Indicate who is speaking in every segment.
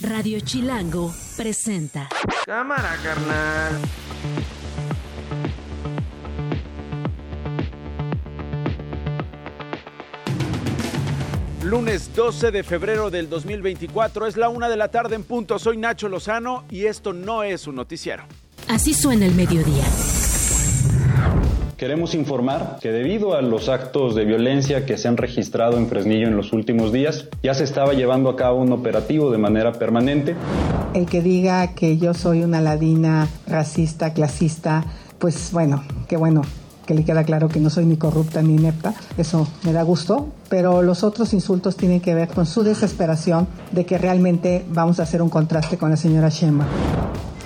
Speaker 1: Radio Chilango presenta.
Speaker 2: Cámara, carnal.
Speaker 3: Lunes 12 de febrero del 2024, es la una de la tarde en punto. Soy Nacho Lozano y esto no es un noticiero.
Speaker 1: Así suena el mediodía.
Speaker 4: Queremos informar que debido a los actos de violencia que se han registrado en Fresnillo en los últimos días, ya se estaba llevando a cabo un operativo de manera permanente.
Speaker 5: El que diga que yo soy una ladina racista, clasista, pues bueno, qué bueno que le queda claro que no soy ni corrupta ni inepta, eso me da gusto, pero los otros insultos tienen que ver con su desesperación de que realmente vamos a hacer un contraste con la señora Shema.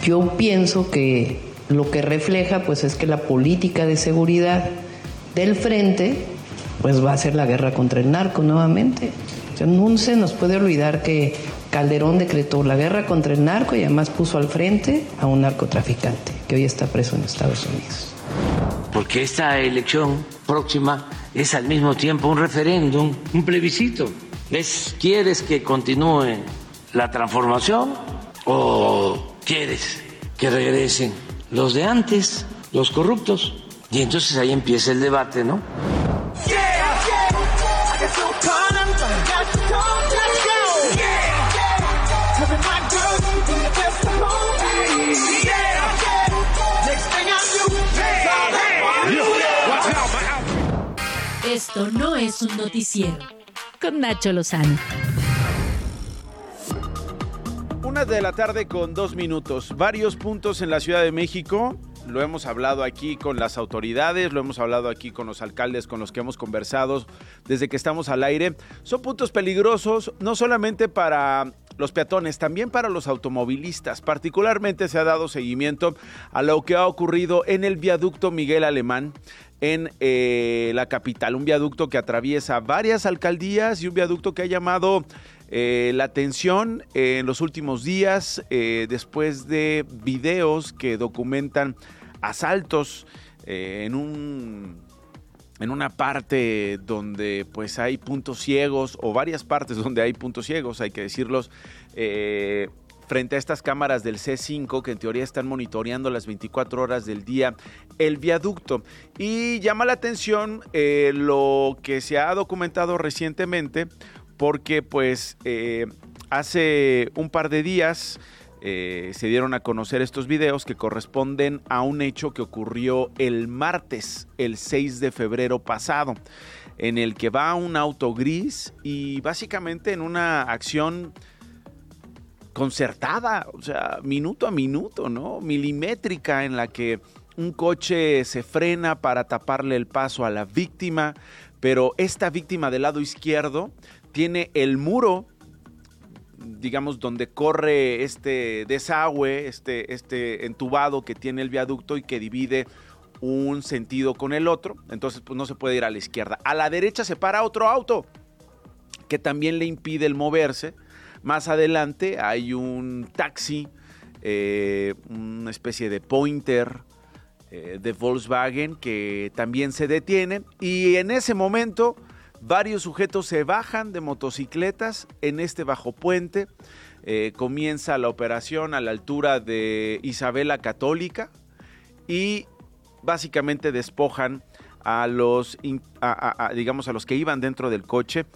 Speaker 6: Yo pienso que lo que refleja pues es que la política de seguridad del frente pues va a ser la guerra contra el narco nuevamente. O no se nos puede olvidar que Calderón decretó la guerra contra el narco y además puso al frente a un narcotraficante que hoy está preso en Estados Unidos.
Speaker 2: Porque esta elección próxima es al mismo tiempo un referéndum, un plebiscito. ¿Ves? ¿Quieres que continúe la transformación o quieres que regresen los de antes, los corruptos. Y entonces ahí empieza el debate, ¿no?
Speaker 1: Esto no es un noticiero. Con Nacho Lozano.
Speaker 3: De la tarde con dos minutos. Varios puntos en la Ciudad de México. Lo hemos hablado aquí con las autoridades, lo hemos hablado aquí con los alcaldes con los que hemos conversado desde que estamos al aire. Son puntos peligrosos, no solamente para los peatones, también para los automovilistas. Particularmente se ha dado seguimiento a lo que ha ocurrido en el viaducto Miguel Alemán en eh, la capital, un viaducto que atraviesa varias alcaldías y un viaducto que ha llamado eh, la atención en los últimos días, eh, después de videos que documentan asaltos eh, en un en una parte donde pues hay puntos ciegos o varias partes donde hay puntos ciegos, hay que decirlos, frente a estas cámaras del C5 que en teoría están monitoreando las 24 horas del día el viaducto. Y llama la atención lo que se ha documentado recientemente porque pues eh, hace un par de días eh, se dieron a conocer estos videos que corresponden a un hecho que ocurrió el martes, el 6 de febrero pasado, en el que va un auto gris y básicamente en una acción concertada, o sea, minuto a minuto, ¿no? Milimétrica en la que un coche se frena para taparle el paso a la víctima, pero esta víctima del lado izquierdo tiene el muro, digamos, donde corre este desagüe, este, este entubado que tiene el viaducto y que divide un sentido con el otro. Entonces, pues no se puede ir a la izquierda. A la derecha se para otro auto que también le impide el moverse. Más adelante hay un taxi, eh, una especie de pointer eh, de Volkswagen que también se detiene. Y en ese momento Varios sujetos se bajan de motocicletas en este bajo puente. Eh, comienza la operación a la altura de Isabela Católica y básicamente despojan a los, digamos, a los que iban dentro del coche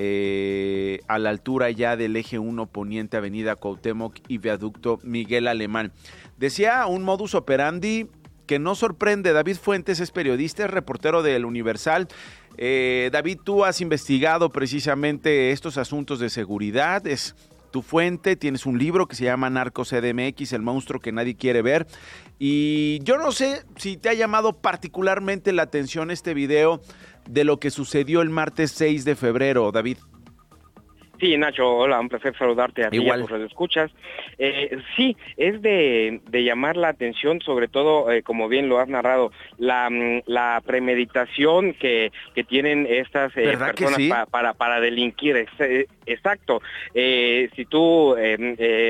Speaker 3: eh, a la altura ya del eje 1 poniente Avenida Cuauhtémoc y Viaducto Miguel Alemán. Decía un modus operandi que no sorprende. David Fuentes es periodista, es reportero del Universal eh, David, tú has investigado precisamente estos asuntos de seguridad, es tu fuente, tienes un libro que se llama Narcos CDMX, el monstruo que nadie quiere ver. Y yo no sé si te ha llamado particularmente la atención este video de lo que sucedió el martes 6 de febrero, David.
Speaker 7: Sí, Nacho, hola, un placer saludarte a ti y a tus escuchas. Eh, sí, es de, llamar la atención, sobre todo, eh, como bien lo has narrado, la, mm, la premeditación que, que tienen estas eh, personas para, para delinquir. Exacto. si tú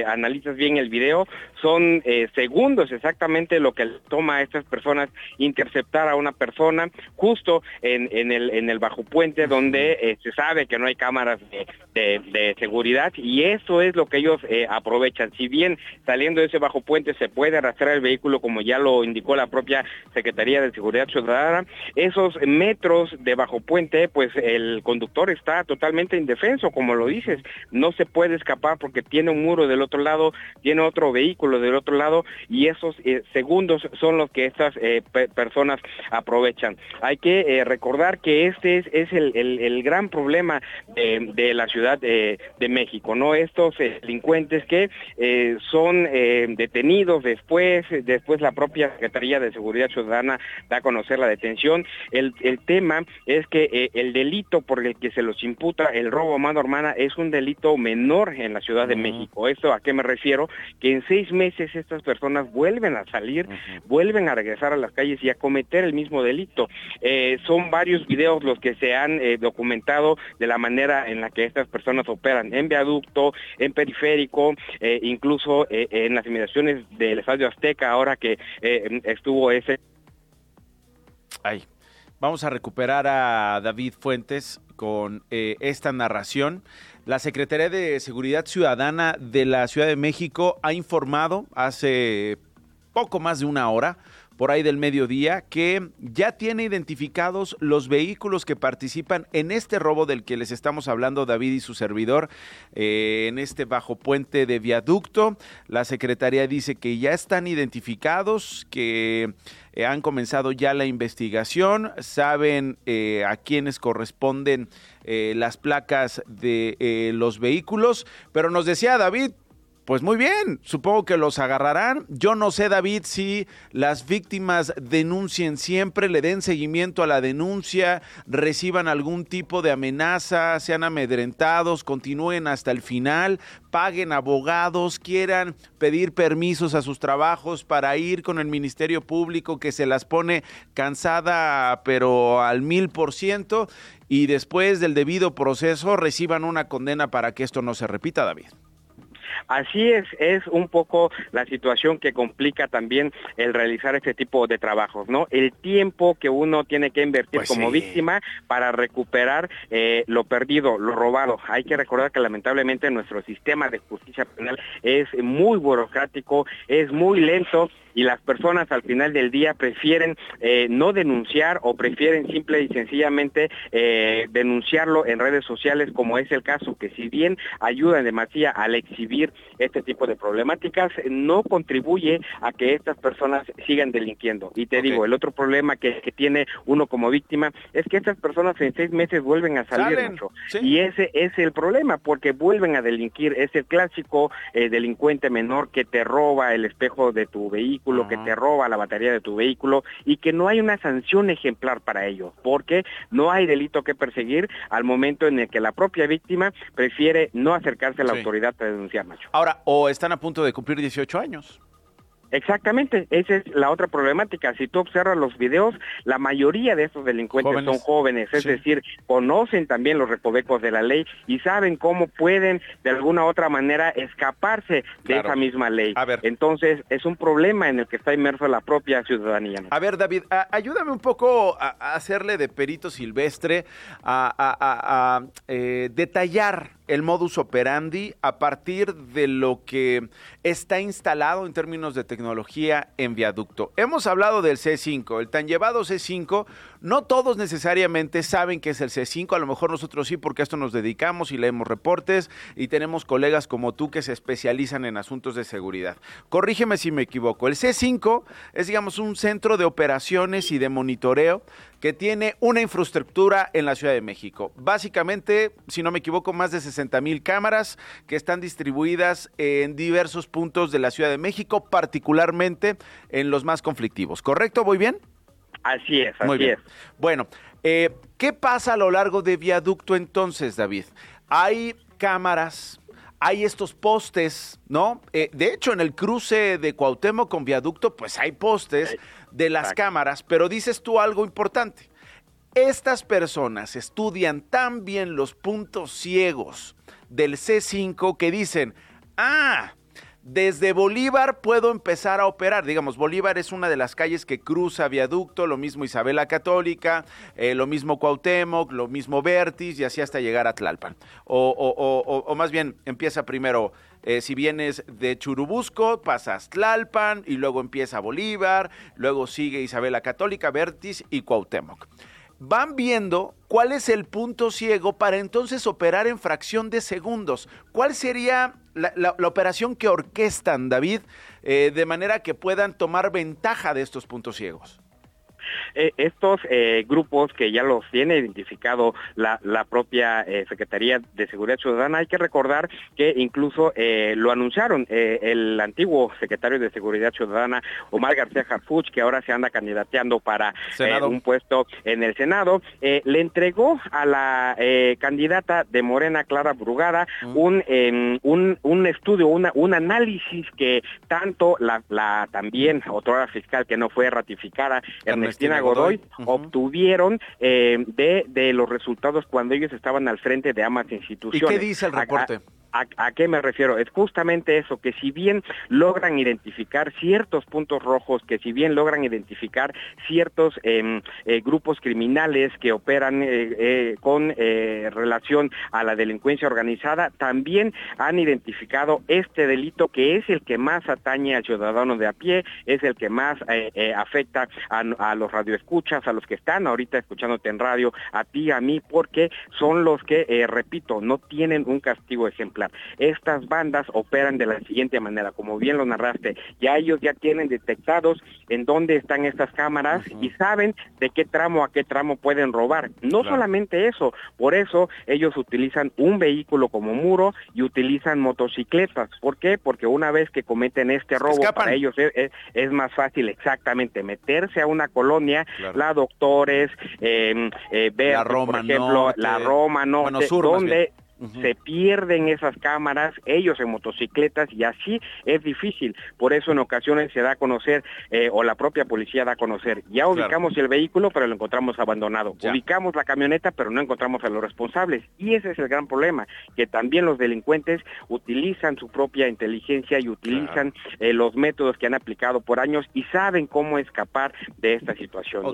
Speaker 7: analizas bien el video, son segundos exactamente lo que toma a estas personas interceptar a una persona justo en, en, el, en el bajo puente donde se sabe que no hay cámaras de de, seguridad y eso es lo que ellos eh, aprovechan. Si bien saliendo de ese bajo puente se puede arrastrar el vehículo como ya lo indicó la propia Secretaría de Seguridad Ciudadana, esos metros de bajo puente, pues el conductor está totalmente indefenso, como lo dices, no se puede escapar porque tiene un muro del otro lado, tiene otro vehículo del otro lado y esos eh, segundos son los que estas personas aprovechan. Hay que recordar que este es, el, gran problema de, la Ciudad de, México, ¿no? Estos eh, delincuentes que eh, son eh, detenidos después, después la propia Secretaría de Seguridad Ciudadana da a conocer la detención. El, tema es que el delito por el que se los imputa el robo a mano hermana es un delito menor en la Ciudad de México. ¿Esto a qué me refiero? Que en seis meses estas personas vuelven a salir, vuelven a regresar a las calles y a cometer el mismo delito. son varios videos los que se han documentado de la manera en la que estas personas operan en viaducto, en periférico, eh, incluso eh, en las inmediaciones del Estadio Azteca, ahora que eh, estuvo ese...
Speaker 3: Ay, vamos a recuperar a David Fuentes con esta narración. La Secretaría de Seguridad Ciudadana de la Ciudad de México ha informado hace poco más de una hora por ahí del mediodía que ya tiene identificados los vehículos que participan en este robo del que les estamos hablando David y su servidor eh, en este bajo puente de viaducto. La Secretaría dice que ya están identificados, que eh, han comenzado ya la investigación, saben eh, a quiénes corresponden las placas de los vehículos, pero nos decía David, pues muy bien, supongo que los agarrarán. Yo no sé, David, si las víctimas denuncien siempre, le den seguimiento a la denuncia, reciban algún tipo de amenaza, sean amedrentados, continúen hasta el final, paguen abogados, quieran pedir permisos a sus trabajos para ir con el Ministerio Público que se las pone cansada pero al mil por ciento y después del debido proceso reciban una condena para que esto no se repita, David.
Speaker 7: Así es, es un poco la situación que complica también el realizar este tipo de trabajos, ¿no? El tiempo que uno tiene que invertir pues como víctima para recuperar eh, lo perdido, lo robado. Hay que recordar que lamentablemente nuestro sistema de justicia penal es muy burocrático, es muy lento y las personas al final del día prefieren eh, no denunciar o prefieren simple y sencillamente eh, denunciarlo en redes sociales como es el caso que si bien ayuda demasiado al exhibir este tipo de problemáticas no contribuye a que estas personas sigan delinquiendo. Y te digo el otro problema que, tiene uno como víctima es que estas personas en seis meses vuelven a salir mucho y ese es el problema porque vuelven a delinquir. Es el clásico eh, delincuente menor que te roba el espejo de tu vehículo que te roba la batería de tu vehículo y que no hay una sanción ejemplar para ello, porque no hay delito que perseguir al momento en el que la propia víctima prefiere no acercarse a la autoridad para denunciar, Nacho.
Speaker 3: Ahora, o están a punto de cumplir 18 años.
Speaker 7: Exactamente, esa es la otra problemática. Si tú observas los videos, la mayoría de estos delincuentes son jóvenes, es decir, conocen también los recovecos de la ley y saben cómo pueden de alguna u otra manera escaparse de esa misma ley. Entonces, es un problema en el que está inmerso la propia ciudadanía.
Speaker 3: A ver, David, ayúdame un poco a, hacerle de perito silvestre, a, eh, detallar el modus operandi a partir de lo que está instalado en términos de tecnología en viaducto. Hemos hablado del C5, el tan llevado C5, no todos necesariamente saben que es el C5, a lo mejor nosotros sí porque a esto nos dedicamos y leemos reportes y tenemos colegas como tú que se especializan en asuntos de seguridad. Corrígeme si me equivoco, el C5 es digamos un centro de operaciones y de monitoreo que tiene una infraestructura en la Ciudad de México. Básicamente, si no me equivoco, más de 60 mil cámaras que están distribuidas en diversos puntos de la Ciudad de México, particularmente en los más conflictivos. ¿Correcto? ¿Voy bien?
Speaker 7: Así es, así Muy bien.
Speaker 3: Bueno, eh, ¿qué pasa a lo largo de viaducto entonces, David? Hay cámaras, hay estos postes, ¿no? Eh, de hecho, en el cruce de Cuauhtémoc con viaducto, pues hay postes de las cámaras, pero dices tú algo importante. Estas personas estudian tan bien los puntos ciegos del C5 que dicen, ah, desde Bolívar puedo empezar a operar. Digamos, Bolívar es una de las calles que cruza viaducto, lo mismo Isabela Católica, eh, lo mismo Cuauhtémoc, lo mismo Vertis y así hasta llegar a Tlalpan. O, más bien, empieza primero, eh, si vienes de Churubusco, pasas Tlalpan y luego empieza Bolívar, luego sigue Isabela Católica, Vertis y Cuauhtémoc van viendo cuál es el punto ciego para entonces operar en fracción de segundos. ¿Cuál sería la, operación que orquestan, David, eh, de manera que puedan tomar ventaja de estos puntos ciegos?
Speaker 7: Eh, estos eh, grupos que ya los tiene identificado la, propia eh, Secretaría de Seguridad Ciudadana, hay que recordar que incluso lo anunciaron el antiguo secretario de Seguridad Ciudadana, Omar García Harfuch, que ahora se anda candidateando para un puesto en el Senado, le entregó a la candidata de Morena, Clara Brugada, em, un, un, estudio, una, un análisis que tanto la, la también otra fiscal que no fue ratificada, Ernestina Godoy, obtuvieron eh, de, de los resultados cuando ellos estaban al frente de ambas instituciones.
Speaker 3: ¿Y qué dice el reporte?
Speaker 7: ¿A, qué me refiero? Es justamente eso, que si bien logran identificar ciertos puntos rojos, que si bien logran identificar ciertos em, eh, grupos criminales que operan eh, eh, con relación a la delincuencia organizada, también han identificado este delito que es el que más atañe al ciudadano de a pie, es el que más afecta a, a los radioescuchas, a los que están ahorita escuchándote en radio, a ti, a mí, porque son los que, repito, no tienen un castigo ejemplar estas bandas operan de la siguiente manera, como bien lo narraste, ya ellos ya tienen detectados en dónde están estas cámaras y saben de qué tramo a qué tramo pueden robar. No solamente eso, por eso ellos utilizan un vehículo como muro y utilizan motocicletas. ¿Por qué? Porque una vez que cometen este robo, para ellos es, más fácil exactamente meterse a una colonia, la Doctores, eh, eh, ver, por ejemplo, la Roma, no, donde se pierden esas cámaras, ellos en motocicletas y así es difícil. Por eso en ocasiones se da a conocer eh, o la propia policía da a conocer, ya ubicamos el vehículo pero lo encontramos abandonado, ubicamos la camioneta pero no encontramos a los responsables. Y ese es el gran problema, que también los delincuentes utilizan su propia inteligencia y utilizan eh, los métodos que han aplicado por años y saben cómo escapar de esta situación.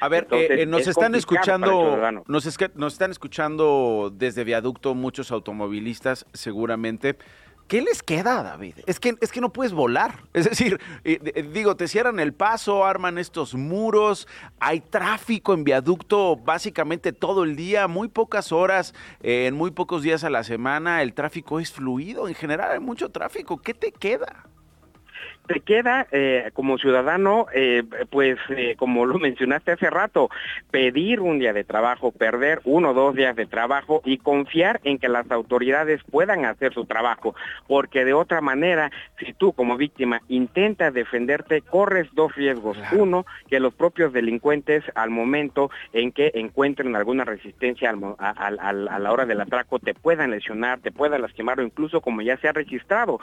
Speaker 3: A ver, eh, nos están escuchando, nos, nos están escuchando desde viaducto muchos automovilistas seguramente. ¿Qué les queda, David? Es que, es que no puedes volar. Es decir, eh, eh, digo, te cierran el paso, arman estos muros, hay tráfico en viaducto básicamente todo el día, muy pocas horas, eh, en muy pocos días a la semana, el tráfico es fluido, en general hay mucho tráfico. ¿Qué te queda?
Speaker 7: Te queda eh, como ciudadano, eh, pues eh, como lo mencionaste hace rato, pedir un día de trabajo, perder uno o dos días de trabajo y confiar en que las autoridades puedan hacer su trabajo, porque de otra manera, si tú como víctima intentas defenderte, corres dos riesgos. Uno, que los propios delincuentes al momento en que encuentren alguna resistencia a, la hora del atraco te puedan lesionar, te puedan lastimar o incluso como ya se ha registrado.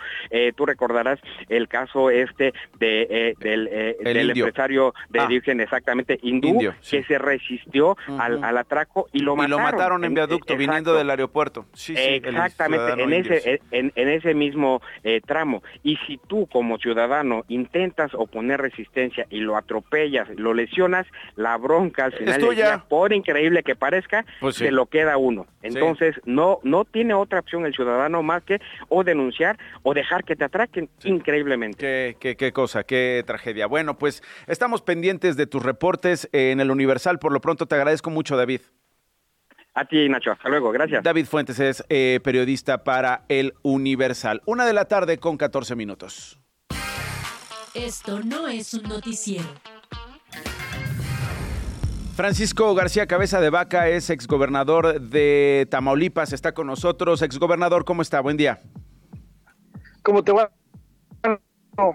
Speaker 7: tú recordarás el caso este de, eh, del, eh, empresario de ah. origen exactamente hindú que se resistió al, atraco y lo mataron.
Speaker 3: Y lo mataron en viaducto viniendo del aeropuerto.
Speaker 7: exactamente, en ese, en, ese mismo eh, tramo. Y si tú como ciudadano intentas oponer resistencia y lo atropellas, lo lesionas, la bronca al final por increíble que parezca, pues se lo queda uno. Entonces no, no tiene otra opción el ciudadano más que o denunciar o dejar que te atraquen increíblemente
Speaker 3: qué, cosa, qué tragedia. Bueno, pues estamos pendientes de tus reportes en el Universal. Por lo pronto te agradezco mucho, David.
Speaker 7: A ti, Nacho. Hasta luego. Gracias.
Speaker 3: David Fuentes es eh, periodista para el Universal. Una de la tarde con 14 minutos.
Speaker 1: Esto no es un noticiero.
Speaker 3: Francisco García Cabeza de Vaca es exgobernador de Tamaulipas. Está con nosotros. Exgobernador, ¿cómo está? Buen día.
Speaker 8: ¿Cómo te va?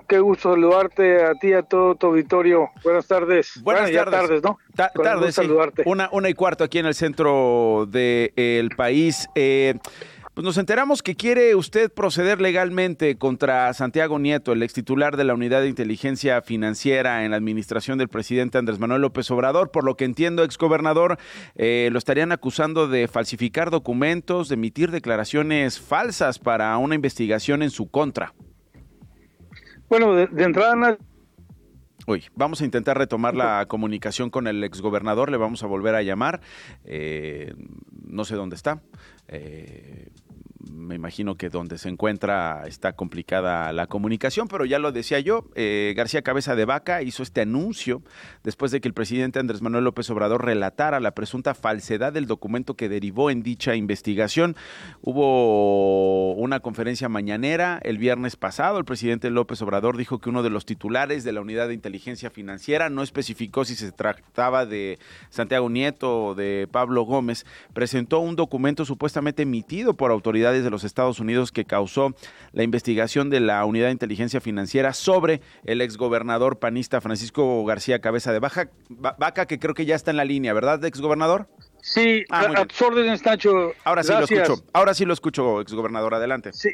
Speaker 8: Qué gusto saludarte a ti y a todo tu auditorio. Buenas tardes.
Speaker 3: Buenas tardes.
Speaker 8: ¿no?
Speaker 3: tardes, saludarte. Una, una y cuarto aquí en el centro del país. Eh, pues nos enteramos que quiere usted proceder legalmente contra Santiago Nieto, el ex titular de la Unidad de Inteligencia Financiera en la administración del presidente Andrés Manuel López Obrador. Por lo que entiendo, ex gobernador, eh, lo estarían acusando de falsificar documentos, de emitir declaraciones falsas para una investigación en su contra.
Speaker 8: Bueno, de, entrada...
Speaker 3: Uy, vamos a intentar retomar la comunicación con el exgobernador, le vamos a volver a llamar. Eh, no sé dónde está. Eh, me imagino que donde se encuentra está complicada la comunicación, pero ya lo decía yo, eh, García Cabeza de Vaca hizo este anuncio después de que el presidente Andrés Manuel López Obrador relatara la presunta falsedad del documento que derivó en dicha investigación. Hubo una conferencia mañanera el viernes pasado, el presidente López Obrador dijo que uno de los titulares de la unidad de inteligencia financiera no especificó si se trataba de Santiago Nieto o de Pablo Gómez, presentó un documento supuestamente emitido por autoridades de los Estados Unidos que causó la investigación de la Unidad de Inteligencia Financiera sobre el exgobernador panista Francisco García Cabeza de Baja, Vaca, que creo que ya está en la línea, ¿verdad, exgobernador?
Speaker 8: Sí, ah, a, tus órdenes,
Speaker 3: Ahora sí lo escucho, ahora sí lo escucho, exgobernador, adelante.
Speaker 8: Sí,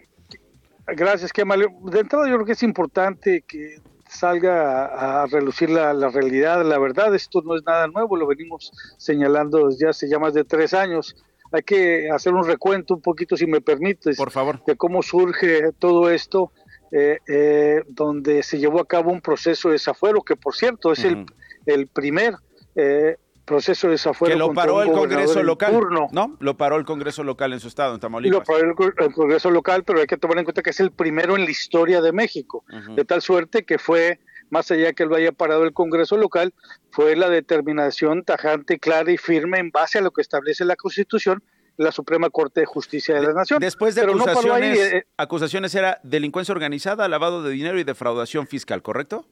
Speaker 8: gracias, qué mal. De entrada yo creo que es importante que salga a, relucir la, la, realidad, la verdad, esto no es nada nuevo, lo venimos señalando desde hace ya más de tres años hay que hacer un recuento un poquito, si me permites,
Speaker 3: Por favor.
Speaker 8: de cómo surge todo esto, eh, eh, donde se llevó a cabo un proceso de desafuero, que por cierto es el, el primer eh, proceso de desafuero.
Speaker 3: Que lo paró el Congreso local, ¿no? Lo paró el Congreso local en su estado, en Tamaulipas.
Speaker 8: Lo paró el, Congreso local, pero hay que tomar en cuenta que es el primero en la historia de México, de tal suerte que fue más allá que lo haya parado el Congreso local, fue la determinación tajante, clara y firme en base a lo que establece la Constitución, la Suprema Corte de Justicia de la Nación.
Speaker 3: Después de acusaciones, eh, acusaciones era delincuencia organizada, lavado de dinero y defraudación fiscal, ¿correcto?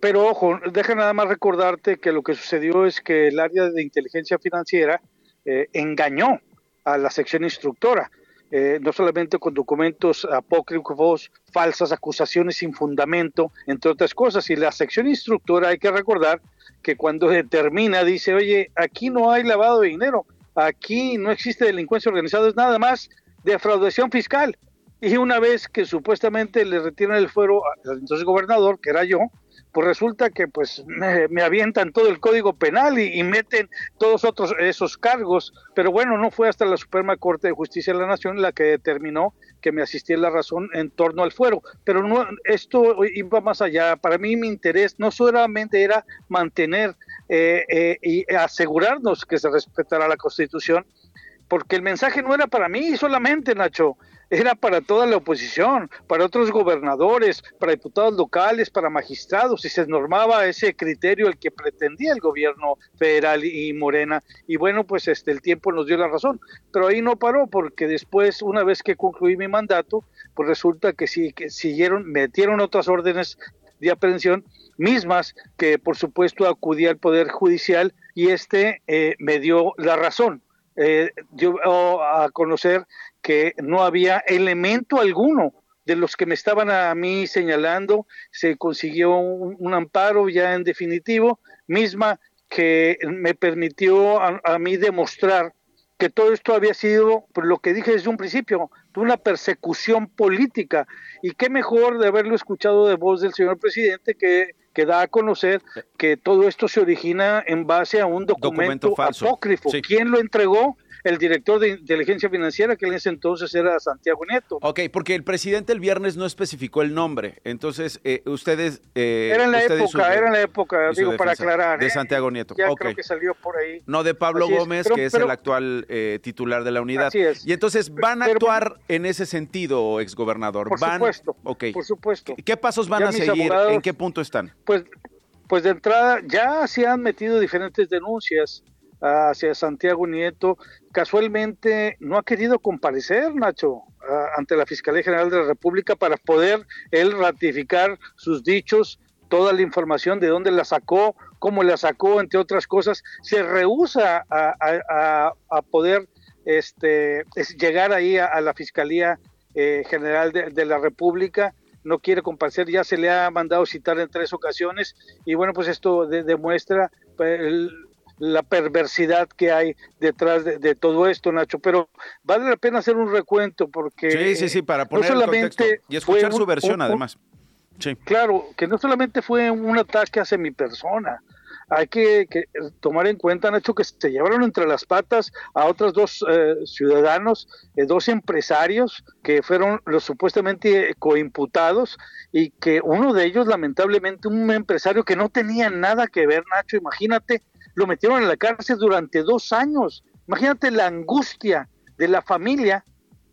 Speaker 8: Pero ojo, deja nada más recordarte que lo que sucedió es que el área de inteligencia financiera eh, engañó a la sección instructora. Eh, no solamente con documentos apócrifos, falsas acusaciones sin fundamento, entre otras cosas. Y la sección instructora hay que recordar que cuando determina, dice, oye, aquí no hay lavado de dinero, aquí no existe delincuencia organizada, es nada más defraudación fiscal. Y una vez que supuestamente le retiran el fuero al entonces gobernador, que era yo, pues resulta que pues me, avientan todo el código penal y, meten todos otros esos cargos, pero bueno, no fue hasta la Suprema Corte de Justicia de la Nación la que determinó que me asistía la razón en torno al fuero, pero no esto iba más allá, para mí mi interés no solamente era mantener eh, eh, y asegurarnos que se respetara la Constitución, porque el mensaje no era para mí solamente, Nacho, era para toda la oposición, para otros gobernadores, para diputados locales, para magistrados, y se normaba ese criterio el que pretendía el gobierno federal y Morena. Y bueno, pues este el tiempo nos dio la razón, pero ahí no paró porque después, una vez que concluí mi mandato, pues resulta que sí que siguieron, metieron otras órdenes de aprehensión mismas que por supuesto acudí al poder judicial y este eh, me dio la razón. Eh, dio a conocer que no había elemento alguno de los que me estaban a mí señalando, se consiguió un, amparo ya en definitivo, misma que me permitió a, mí demostrar que todo esto había sido, por lo que dije desde un principio, una persecución política. Y qué mejor de haberlo escuchado de voz del señor presidente que, que da a conocer que todo esto se origina en base a un documento, apócrifo. ¿Quién lo entregó? El director de inteligencia financiera, que en ese entonces era Santiago Nieto.
Speaker 3: Ok, porque el presidente el viernes no especificó el nombre, entonces eh, ustedes...
Speaker 8: Eh, era en la época, era en la época, digo, para aclarar.
Speaker 3: De ¿eh? Santiago Nieto,
Speaker 8: ya creo que salió por ahí.
Speaker 3: No de Pablo Gómez, que es el actual eh, titular de la unidad. Así es. Y entonces, ¿van a actuar en ese sentido, exgobernador?
Speaker 8: Por
Speaker 3: ¿Van?
Speaker 8: supuesto, okay. por supuesto.
Speaker 3: ¿Qué, pasos van a seguir? ¿En qué punto están?
Speaker 8: Pues, pues de entrada ya se han metido diferentes denuncias hacia Santiago Nieto, casualmente no ha querido comparecer, Nacho, ante la Fiscalía General de la República para poder él ratificar sus dichos, toda la información de dónde la sacó, cómo la sacó, entre otras cosas, se rehúsa a, poder este, llegar ahí a, la Fiscalía eh, General de, la República. No quiere comparecer, ya se le ha mandado citar en tres ocasiones. Y bueno, pues esto demuestra pues, el, la perversidad que hay detrás de, todo esto, Nacho. Pero vale la pena hacer un recuento porque
Speaker 3: sí, sí, sí, para poner el contexto y escuchar su versión, además.
Speaker 8: Sí. Claro, que no solamente fue un ataque hacia mi persona. hay que, tomar en cuenta, Nacho, que se llevaron entre las patas a otros dos eh, ciudadanos, eh, dos empresarios que fueron los supuestamente coimputados y que uno de ellos, lamentablemente, un empresario que no tenía nada que ver, Nacho, imagínate, lo metieron en la cárcel durante dos años. Imagínate la angustia de la familia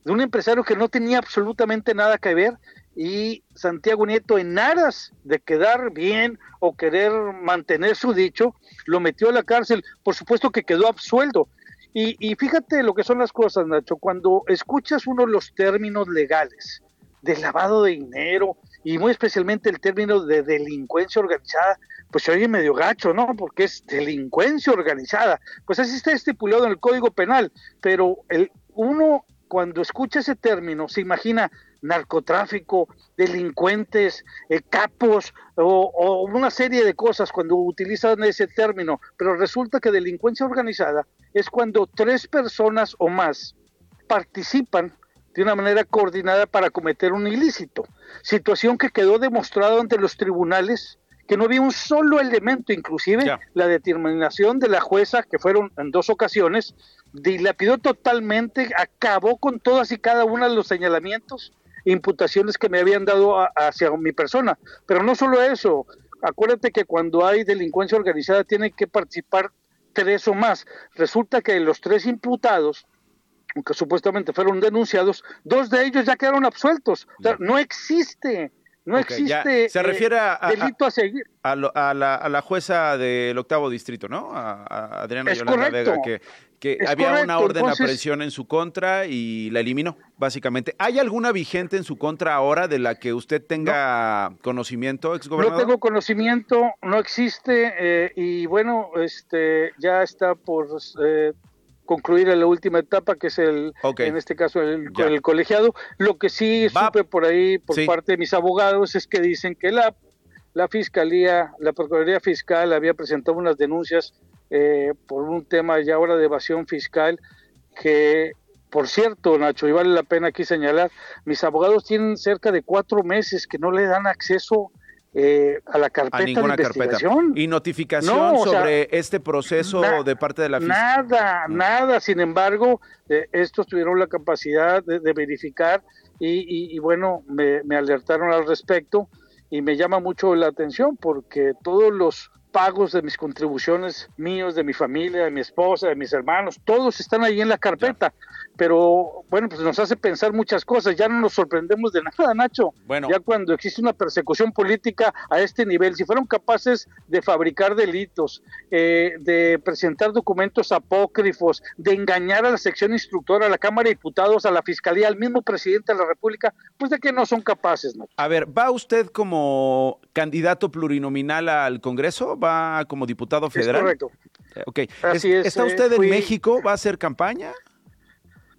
Speaker 8: de un empresario que no tenía absolutamente nada que ver y Santiago Nieto en aras de quedar bien o querer mantener su dicho, lo metió a la cárcel, por supuesto que quedó absuelto. Y, y fíjate lo que son las cosas, Nacho, cuando escuchas uno de los términos legales de lavado de dinero y muy especialmente el término de delincuencia organizada, pues se oye medio gacho, ¿no? Porque es delincuencia organizada. Pues así está estipulado en el Código Penal, pero el, uno cuando escucha ese término se imagina narcotráfico, delincuentes, eh, capos o, una serie de cosas cuando utilizan ese término, pero resulta que delincuencia organizada es cuando tres personas o más participan de una manera coordinada para cometer un ilícito, situación que quedó demostrado ante los tribunales que no había un solo elemento, inclusive la determinación de la jueza, que fueron en dos ocasiones, dilapidó totalmente, acabó con todas y cada uno de los señalamientos imputaciones que me habían dado hacia mi persona. Pero no solo eso, acuérdate que cuando hay delincuencia organizada tienen que participar tres o más. Resulta que los tres imputados, que supuestamente fueron denunciados, dos de ellos ya quedaron absueltos. O sea, no existe no existe
Speaker 3: se refiere a,
Speaker 8: delito a, seguir.
Speaker 3: A, la, jueza del octavo distrito, ¿no? A, Adriana Yolanda Vega, que, que había una orden de aprehensión en su contra y la eliminó, básicamente. ¿Hay alguna vigente en su contra ahora de la que usted tenga conocimiento, exgobernador?
Speaker 8: No tengo conocimiento, no existe eh, y bueno, este ya está por eh, concluir en la última etapa, que es el, en este caso, el, el, colegiado. Lo que sí supe por ahí, por parte de mis abogados, es que dicen que la, la Fiscalía, la Procuraduría Fiscal había presentado unas denuncias eh, por un tema ya ahora de evasión fiscal que por cierto, Nacho, y vale la pena aquí señalar, mis abogados tienen cerca de cuatro meses que no le dan acceso eh, a la carpeta de investigación.
Speaker 3: ¿Y notificación sobre este proceso de parte de la
Speaker 8: Fiscalía? Nada, nada. Sin embargo, eh, estos tuvieron la capacidad de, verificar y, bueno, me, me alertaron al respecto y me llama mucho la atención porque todos los pagos de mis contribuciones míos, de mi familia, de mi esposa, de mis hermanos, todos están ahí en la carpeta. Pero bueno, pues nos hace pensar muchas cosas. Ya no nos sorprendemos de nada, Nacho. Bueno. Ya cuando existe una persecución política a este nivel, si fueron capaces de fabricar delitos, eh, de presentar documentos apócrifos, de engañar a la sección instructora, a la Cámara de Diputados, a la Fiscalía, al mismo presidente de la República, pues de que no son capaces, Nacho.
Speaker 3: A ver, ¿va usted como candidato plurinominal al Congreso? Va como diputado federal.
Speaker 8: correcto.
Speaker 3: Eh, ok. ¿Está usted en México? ¿Va a hacer campaña?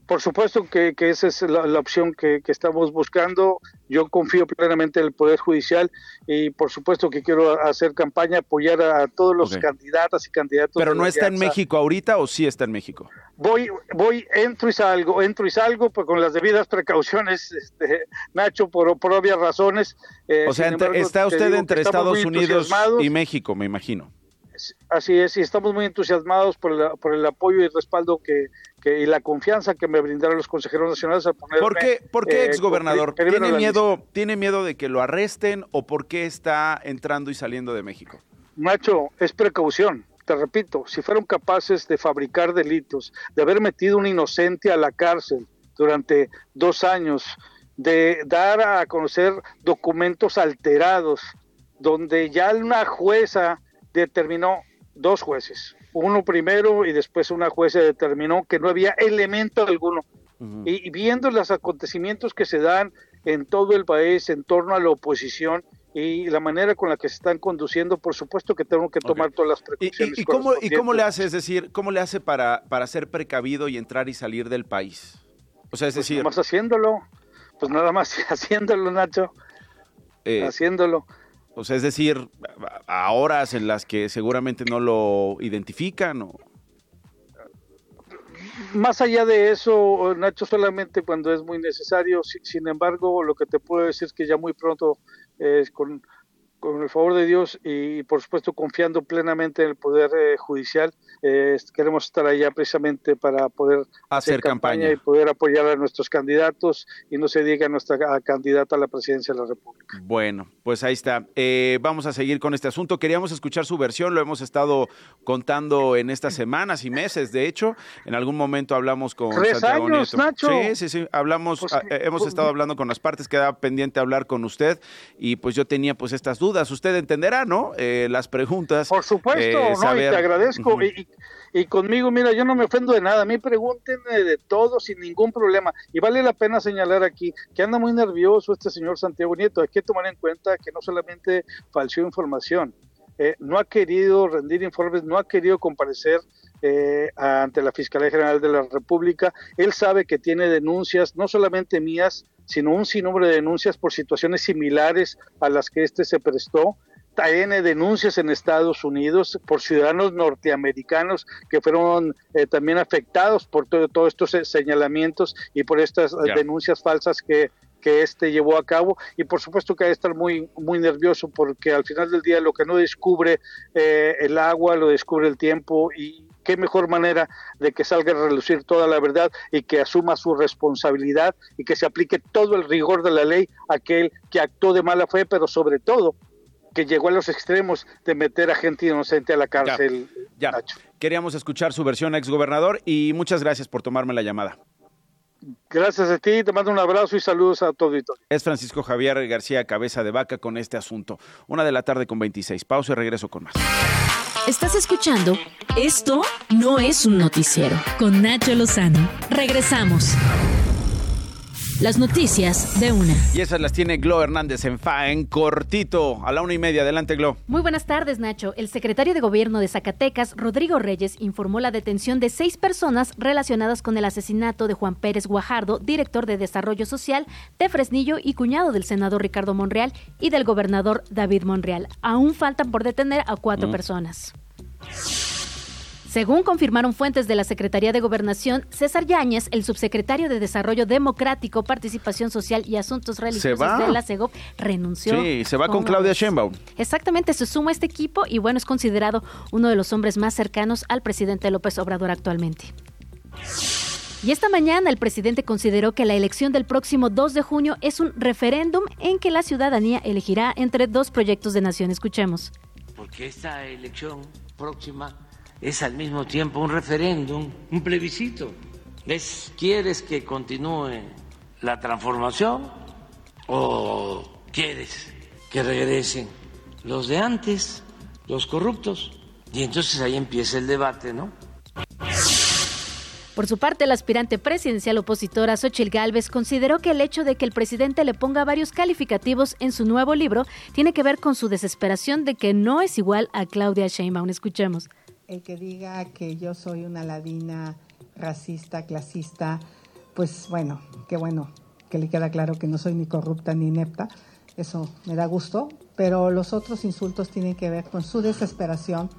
Speaker 8: Por supuesto que, esa es la, opción que, estamos buscando. Yo confío plenamente en el Poder Judicial y por supuesto que quiero hacer campaña, apoyar a, todos los candidatas y candidatos.
Speaker 3: ¿Pero no está en México ahorita o sí está en México?
Speaker 8: Voy, voy, entro y salgo, entro y salgo pues, con las debidas precauciones, este, Nacho, por, por obvias razones.
Speaker 3: Eh, o sea, está usted entre Estados Unidos y México, me imagino.
Speaker 8: Así es, y estamos muy entusiasmados por, por el apoyo y el respaldo que, y la confianza que me brindaron los consejeros nacionales a ponerme,
Speaker 3: ¿Por qué, por qué eh, exgobernador? ¿Tiene miedo, ¿Tiene miedo de que lo arresten o por qué está entrando y saliendo de México?
Speaker 8: Macho, es precaución. Te repito, si fueron capaces de fabricar delitos, de haber metido un inocente a la cárcel durante dos años, de dar a conocer documentos alterados, donde ya una jueza determinó dos jueces, uno primero y después una jueza determinó que no había elemento alguno. y, viendo los acontecimientos que se dan en todo el país en torno a la oposición y la manera con la que se están conduciendo, por supuesto que tengo que tomar todas las precauciones.
Speaker 3: ¿Y, y, cómo, ¿Y, cómo, le hace, es decir, cómo le hace para, para ser precavido y entrar y salir del país? O sea, es pues decir...
Speaker 8: Nada más haciéndolo, pues nada más haciéndolo, Nacho, eh, haciéndolo.
Speaker 3: O sea, es decir, a horas en las que seguramente no lo identifican o...
Speaker 8: Más allá de eso, Nacho, solamente cuando es muy necesario. Sin embargo, lo que te puedo decir es que ya muy pronto, con, con el favor de Dios y, por supuesto confiando plenamente en el Poder eh, Judicial, eh, queremos estar allá precisamente para poder
Speaker 3: hacer, campaña.
Speaker 8: y poder apoyar a nuestros candidatos y no se diga a nuestra candidata a la presidencia de la República.
Speaker 3: Bueno, pues ahí está. Eh, vamos a seguir con este asunto. Queríamos escuchar su versión, lo hemos estado contando en estas semanas y meses, de hecho. En algún momento hablamos con
Speaker 8: Santiago años, Nacho.
Speaker 3: Sí, sí, sí. Hablamos, pues ah, hemos pues estado hablando con las partes, queda pendiente hablar con usted y pues yo tenía pues estas dudas. Usted entenderá, ¿no? Eh, las preguntas.
Speaker 8: Por supuesto, eh, no, y te agradezco. y, conmigo, mira, yo no me ofendo de nada. A mí pregúntenme de todo sin ningún problema. Y vale la pena señalar aquí que anda muy nervioso este señor Santiago Nieto. Hay que tomar en cuenta que no solamente falseó información, eh, no ha querido rendir informes, no ha querido comparecer eh, ante la Fiscalía General de la República. Él sabe que tiene denuncias, no solamente mías, sino un sinnúmero de denuncias por situaciones similares a las que este se prestó. Tiene denuncias en Estados Unidos por ciudadanos norteamericanos que fueron eh, también afectados por todos estos señalamientos y por estas denuncias falsas que, que este llevó a cabo y por supuesto que hay que estar muy muy nervioso porque al final del día lo que no descubre eh, el agua lo descubre el tiempo y qué mejor manera de que salga a relucir toda la verdad y que asuma su responsabilidad y que se aplique todo el rigor de la ley a aquel que actuó de mala fe, pero sobre todo que llegó a los extremos de meter a gente inocente a la cárcel.
Speaker 3: Ya, Queríamos escuchar su versión, exgobernador, y muchas gracias por tomarme la llamada.
Speaker 8: Gracias a ti, te mando un abrazo y saludos a todo auditorio.
Speaker 3: Es Francisco Javier García Cabeza de Vaca con este asunto. Una de la tarde con 26. Pausa y regreso con más.
Speaker 1: Estás escuchando Esto no es un noticiero con Nacho Lozano. Regresamos. Las noticias de una.
Speaker 3: Y esas las tiene Glo Hernández en FA, en cortito, a la una y media. Adelante, Glo.
Speaker 9: Muy buenas tardes, Nacho. El secretario de Gobierno de Zacatecas, Rodrigo Reyes, informó la detención de seis personas relacionadas con el asesinato de Juan Pérez Guajardo, director de Desarrollo Social de Fresnillo y cuñado del senador Ricardo Monreal y del gobernador David Monreal. Aún faltan por detener a cuatro mm. personas. Según confirmaron fuentes de la Secretaría de Gobernación, César Yáñez, el subsecretario de Desarrollo Democrático, Participación Social y Asuntos Religiosos de la CEGOP, renunció.
Speaker 3: Sí, se va con Claudia Sheinbaum.
Speaker 9: Exactamente, se suma a este equipo y bueno, es considerado uno de los hombres más cercanos al presidente López Obrador actualmente. Y esta mañana el presidente consideró que la elección del próximo 2 de junio es un referéndum en que la ciudadanía elegirá entre dos proyectos de nación. Escuchemos.
Speaker 2: Porque esta elección próxima es al mismo tiempo un referéndum, un plebiscito. ¿Es, ¿Quieres que continúe la transformación o quieres que regresen los de antes, los corruptos? Y entonces ahí empieza el debate, ¿no?
Speaker 9: Por su parte, el aspirante presidencial opositora Xochil Gálvez consideró que el hecho de que el presidente le ponga varios calificativos en su nuevo libro tiene que ver con su desesperación de que no es igual a Claudia Sheinbaum. Escuchemos
Speaker 5: el que diga que yo soy una ladina racista, clasista, pues bueno, qué bueno que le queda claro que no soy ni corrupta ni inepta, eso me da gusto, pero los otros insultos tienen que ver con su desesperación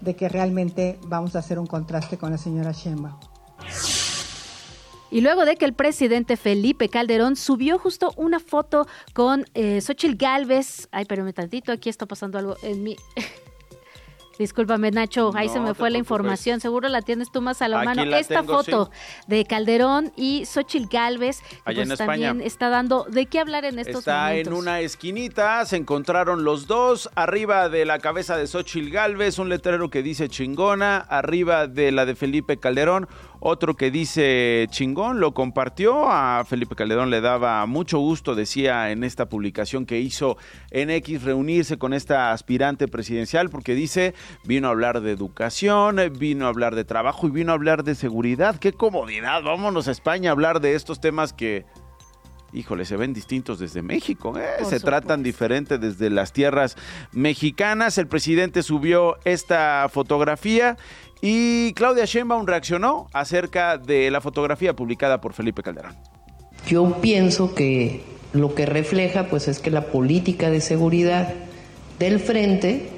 Speaker 5: de que realmente vamos a hacer un contraste con la señora Sheinbaum.
Speaker 9: Y luego de que el presidente Felipe Calderón subió justo una foto con eh, Xochitl Galvez, ay, pero me tantito, aquí está pasando algo en mi... Discúlpame, Nacho, ahí se me fue la información. Seguro la tienes tú más a la mano. Esta foto de Calderón y Xochitl Galvez, pues también está dando de qué hablar en estos
Speaker 3: está
Speaker 9: momentos.
Speaker 3: Está en una esquinita, se encontraron los dos. Arriba de la cabeza de Xochitl Galvez, un letrero que dice chingona. Arriba de la de Felipe Calderón, otro que dice chingón, lo compartió. A Felipe Calderón le daba mucho gusto, decía en esta publicación que hizo en X, reunirse con esta aspirante presidencial, porque dice, vino a hablar de educación, vino a hablar de trabajo y vino a hablar de seguridad. ¡Qué comodidad! Vámonos a España a hablar de estos temas que híjole, se ven distintos desde México, ¿eh? se tratan diferente desde las tierras mexicanas. El presidente subió esta fotografía y Claudia Sheinbaum reaccionó acerca de la fotografía publicada por Felipe Calderón.
Speaker 6: Yo pienso que lo que refleja pues es que la política de seguridad del frente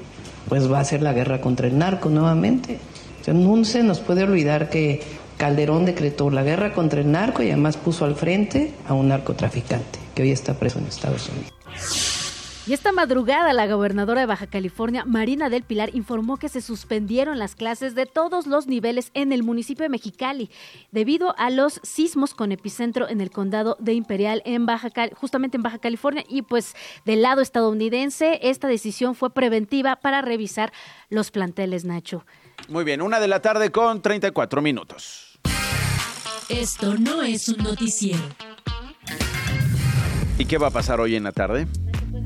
Speaker 6: pues va a ser la guerra contra el narco nuevamente. O no se nos puede olvidar que Calderón decretó la guerra contra el narco y además puso al frente a un narcotraficante que hoy está preso en Estados Unidos.
Speaker 9: Y esta madrugada la gobernadora de Baja California, Marina del Pilar, informó que se suspendieron las clases de todos los niveles en el municipio de Mexicali debido a los sismos con epicentro en el condado de Imperial en Baja justamente en Baja California y pues del lado estadounidense esta decisión fue preventiva para revisar los planteles Nacho.
Speaker 3: Muy bien, una de la tarde con 34 minutos.
Speaker 1: Esto no es un noticiero.
Speaker 3: ¿Y qué va a pasar hoy en la tarde?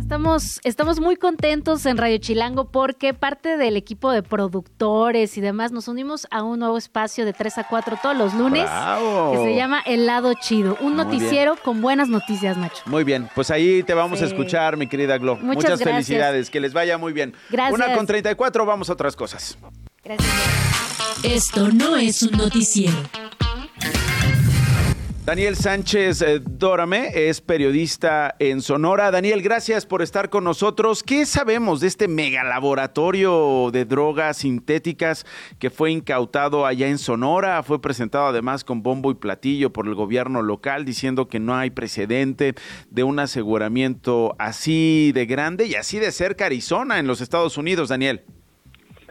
Speaker 9: Estamos, estamos muy contentos en Radio Chilango porque parte del equipo de productores y demás nos unimos a un nuevo espacio de 3 a 4 todos los lunes que se llama El Lado Chido, un noticiero con buenas noticias, Nacho.
Speaker 3: Muy bien, pues ahí te vamos a escuchar, mi querida Glo. Muchas, felicidades, que les vaya muy bien.
Speaker 9: Gracias.
Speaker 3: Una con 34, vamos a otras cosas.
Speaker 9: Gracias.
Speaker 1: Esto no es un noticiero.
Speaker 3: Daniel Sánchez eh, Dórame es periodista en Sonora. Daniel, gracias por estar con nosotros. ¿Qué sabemos de este megalaboratorio de drogas sintéticas que fue incautado allá en Sonora? Fue presentado además con bombo y platillo por el gobierno local diciendo que no hay precedente de un aseguramiento así de grande y así de cerca Arizona en los Estados Unidos, Daniel.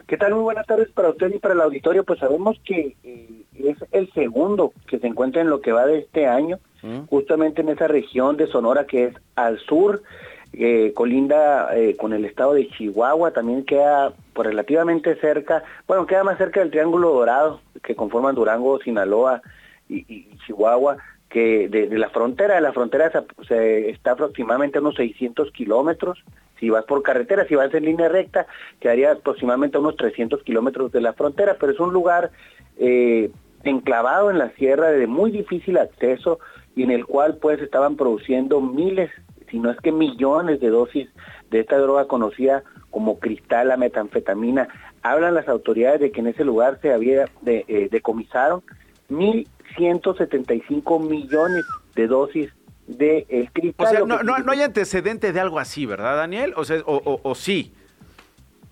Speaker 10: ¿Qué tal? Muy buenas tardes para usted y para el auditorio. Pues sabemos que eh, es el segundo que se encuentra en lo que va de este año, mm. justamente en esa región de Sonora que es al sur, eh, colinda eh, con el estado de Chihuahua, también queda pues, relativamente cerca, bueno, queda más cerca del Triángulo Dorado, que conforman Durango, Sinaloa y, Chihuahua, que de, la frontera, de la frontera se, está aproximadamente a unos 600 kilómetros, si vas por carretera, si vas en línea recta, quedaría aproximadamente a unos 300 kilómetros de la frontera, pero es un lugar eh, enclavado en la sierra de muy difícil acceso y en el cual pues estaban produciendo miles, si no es que millones de dosis de esta droga conocida como cristal, la metanfetamina. Hablan las autoridades de que en ese lugar se había de, eh, decomisaron 1.175 millones de dosis de el cristal.
Speaker 3: O sea, no, no, hay antecedente de algo así, ¿verdad, Daniel? O, sea, o, o sí.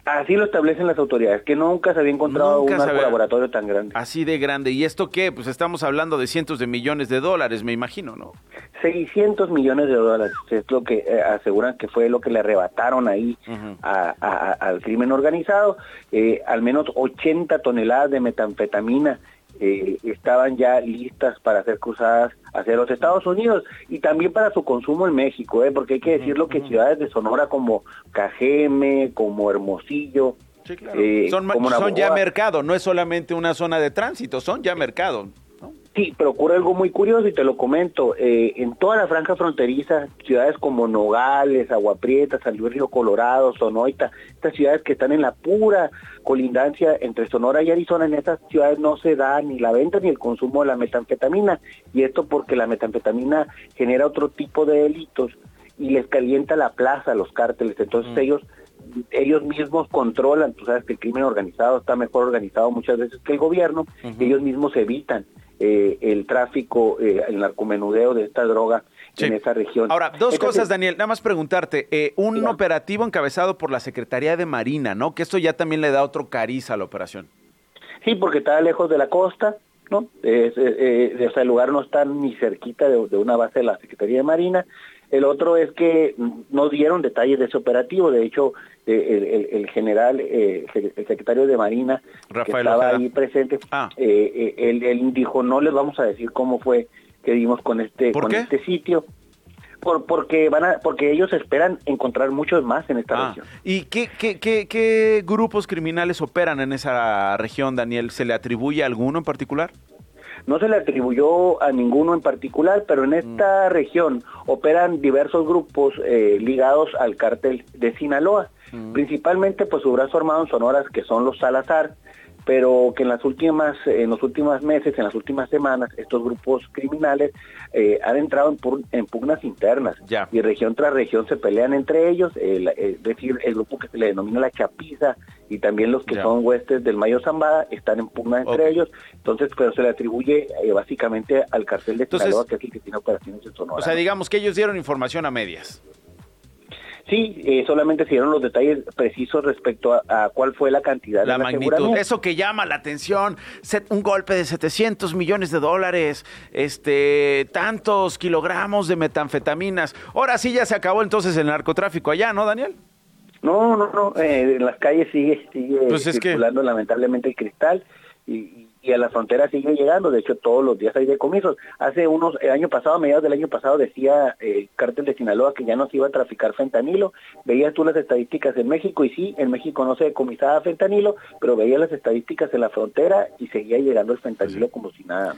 Speaker 10: Así lo establecen las autoridades, que nunca se había encontrado un laboratorio tan grande.
Speaker 3: Así de grande. ¿Y esto qué? Pues estamos hablando de cientos de millones de dólares, me imagino, ¿no?
Speaker 10: 600 millones de dólares, es lo que eh, aseguran que fue lo que le arrebataron ahí al crimen organizado. Eh, al menos 80 toneladas de metanfetamina eh, estaban ya listas para ser cruzadas hacia los Estados Unidos y también para su consumo en México, ¿eh? porque hay que decirlo que ciudades de Sonora como Cajeme, como Hermosillo,
Speaker 3: eh, son, son ya mercado, no es solamente una zona de tránsito, son ya mercado.
Speaker 10: Sí, pero ocurre algo muy curioso y te lo comento. Eh, en toda la franja fronteriza, ciudades como Nogales, Agua Prieta, San Luis Río Colorado, Sonoita, estas ciudades que están en la pura colindancia entre Sonora y Arizona, en estas ciudades no se da ni la venta ni el consumo de la metanfetamina. Y esto porque la metanfetamina genera otro tipo de delitos y les calienta la plaza a los cárteles. Entonces mm. ellos ellos mismos controlan, tú sabes que el crimen organizado está mejor organizado muchas veces que el gobierno, ellos mismos evitan eh, el tráfico, eh, el narcomenudeo de esta droga en esa región.
Speaker 3: Ahora, dos cosas, Daniel, nada más preguntarte. Eh, un operativo encabezado por la Secretaría de Marina, ¿no? Que esto ya también le da otro cariz a la operación.
Speaker 10: Sí, porque está lejos de la costa, ¿no? Es, eh, el lugar no está ni cerquita de, una base de la Secretaría de Marina. El otro es que no dieron detalles de ese operativo. De hecho, el, general, eh, el secretario de Marina, que estaba ahí presente, ah. eh, eh, él, dijo, no les vamos a decir cómo fue que dimos con este, con este sitio. Por, porque van a, porque ellos esperan encontrar muchos más en esta ah. región.
Speaker 3: ¿Y qué, qué, qué, qué grupos criminales operan en esa región, Daniel? ¿Se le atribuye alguno en particular?
Speaker 10: No se le atribuyó a ninguno en particular, pero en mm. esta región operan diversos grupos ligados al cártel de Sinaloa. Principalmente, pues su brazo armado en Sonoras, que son los Salazar, pero que en las últimas, en los últimos meses, en las últimas semanas, estos grupos criminales eh, han entrado en, pugnas internas. Y región tras región se pelean entre ellos, es decir, el grupo que se le denomina la Chapiza y también los que son huestes del Mayo Zambada están en pugna entre ellos, entonces, pero se le atribuye eh, básicamente al cartel de Sinaloa, que es el que tiene operaciones en Sonora.
Speaker 3: O sea, digamos que ellos dieron información a medias.
Speaker 10: Sí, eh, solamente se dieron los detalles precisos respecto a, cuál fue la cantidad.
Speaker 3: La, magnitud, eso que llama la atención, un golpe de 700 millones de dólares, este, tantos kilogramos de metanfetaminas. Ahora sí ya se acabó entonces el narcotráfico allá, ¿no, Daniel?
Speaker 10: No, no, no, eh, en las calles sigue, sigue pues circulando lamentablemente el cristal y, a la frontera sigue llegando, de hecho todos los días hay decomisos. Hace unos, el año pasado, a mediados del año pasado, decía el eh, cártel de Sinaloa que ya no se iba a traficar fentanilo. Veías tú las estadísticas en México y sí, en México no se decomisaba fentanilo, pero veías las estadísticas en la frontera y seguía llegando el fentanilo como si nada.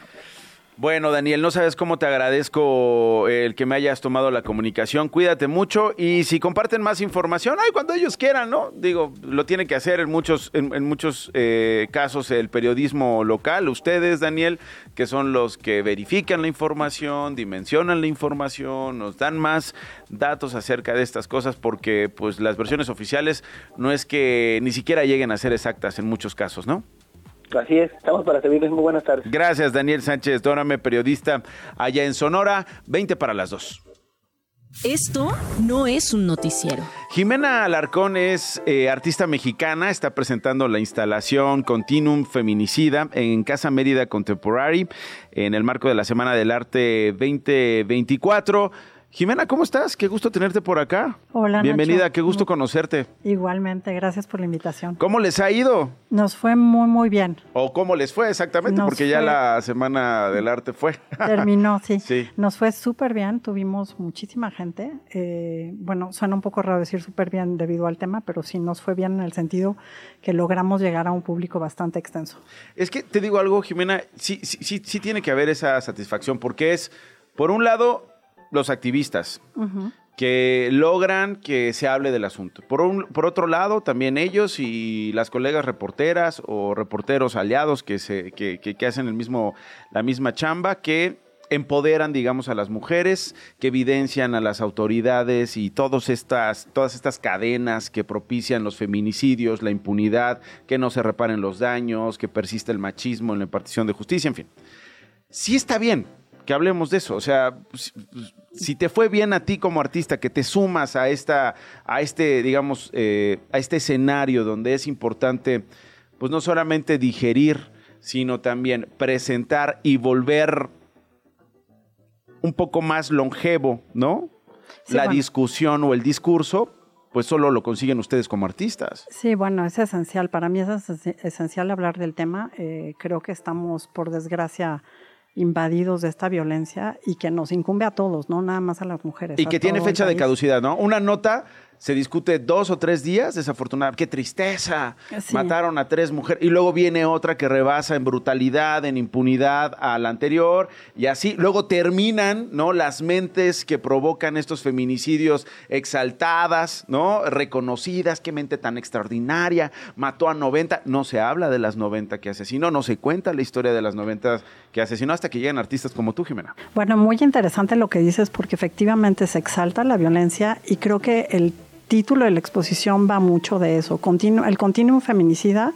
Speaker 3: Bueno, Daniel, no sabes cómo te agradezco el que me hayas tomado la comunicación. Cuídate mucho y si comparten más información, ay, cuando ellos quieran, ¿no? Digo, lo tiene que hacer en muchos, en, muchos eh, casos el periodismo local. Ustedes, Daniel, que son los que verifican la información, dimensionan la información, nos dan más datos acerca de estas cosas, porque pues las versiones oficiales no es que ni siquiera lleguen a ser exactas en muchos casos, ¿no?
Speaker 10: Así es, estamos para servirles. Muy buenas tardes.
Speaker 3: Gracias, Daniel Sánchez Dórame, periodista allá en Sonora. 20 para las dos.
Speaker 1: Esto no es un noticiero.
Speaker 3: Jimena Alarcón es eh, artista mexicana, está presentando la instalación Continuum Feminicida en Casa Mérida Contemporary en el marco de la Semana del Arte 2024. Jimena, ¿cómo estás? Qué gusto tenerte por acá.
Speaker 11: Hola,
Speaker 3: Bienvenida, qué gusto conocerte.
Speaker 11: Igualmente, gracias por la invitación.
Speaker 3: ¿Cómo les ha ido?
Speaker 11: Nos fue muy, muy bien.
Speaker 3: ¿O cómo les fue exactamente? Porque ya la Semana del Arte fue.
Speaker 11: Terminó, sí. sí. Nos fue súper bien, tuvimos muchísima gente. Eh, bueno, suena un poco raro decir súper bien debido al tema, pero sí nos fue bien en el sentido que logramos llegar a un público bastante extenso.
Speaker 3: Es que te digo algo, Jimena, sí, sí, sí, sí tiene que haber esa satisfacción, porque es, por un lado, los activistas. que logran que se hable del asunto. Por, un, por otro lado, también ellos y las colegas reporteras o reporteros aliados que, se, que, que, hacen el mismo, la misma chamba, que empoderan, digamos, a las mujeres, que evidencian a las autoridades y todas estas, todas estas cadenas que propician los feminicidios, la impunidad, que no se reparen los daños, que persiste el machismo en la impartición de justicia, en fin. Sí está bien, que hablemos de eso. O sea, si te fue bien a ti como artista, que te sumas a esta, a este, digamos, eh, a este escenario donde es importante, pues no solamente digerir, sino también presentar y volver un poco más longevo, ¿no? La discusión o el discurso, pues solo lo consiguen ustedes como artistas.
Speaker 11: Sí, bueno, es esencial. Para mí es esencial hablar del tema. Eh, creo que estamos, por desgracia, invadidos de esta violencia y que nos incumbe a todos, no nada más a las mujeres.
Speaker 3: Y que tiene fecha de caducidad, ¿no? Una nota se discute dos o tres días, desafortunadamente. ¡Qué tristeza! Mataron a tres mujeres. Y luego viene otra que rebasa en brutalidad, en impunidad a la anterior. Y así, luego terminan, ¿no? Las mentes que provocan estos feminicidios exaltadas, ¿no? Reconocidas. ¡Qué mente tan extraordinaria! Mató a 90. No se habla de las 90 que asesinó, no se cuenta la historia de las 90 que asesinó hasta que llegan artistas como tú, Jimena.
Speaker 11: Bueno, muy interesante lo que dices porque efectivamente se exalta la violencia y creo que el título de la exposición va mucho de eso. el continuum feminicida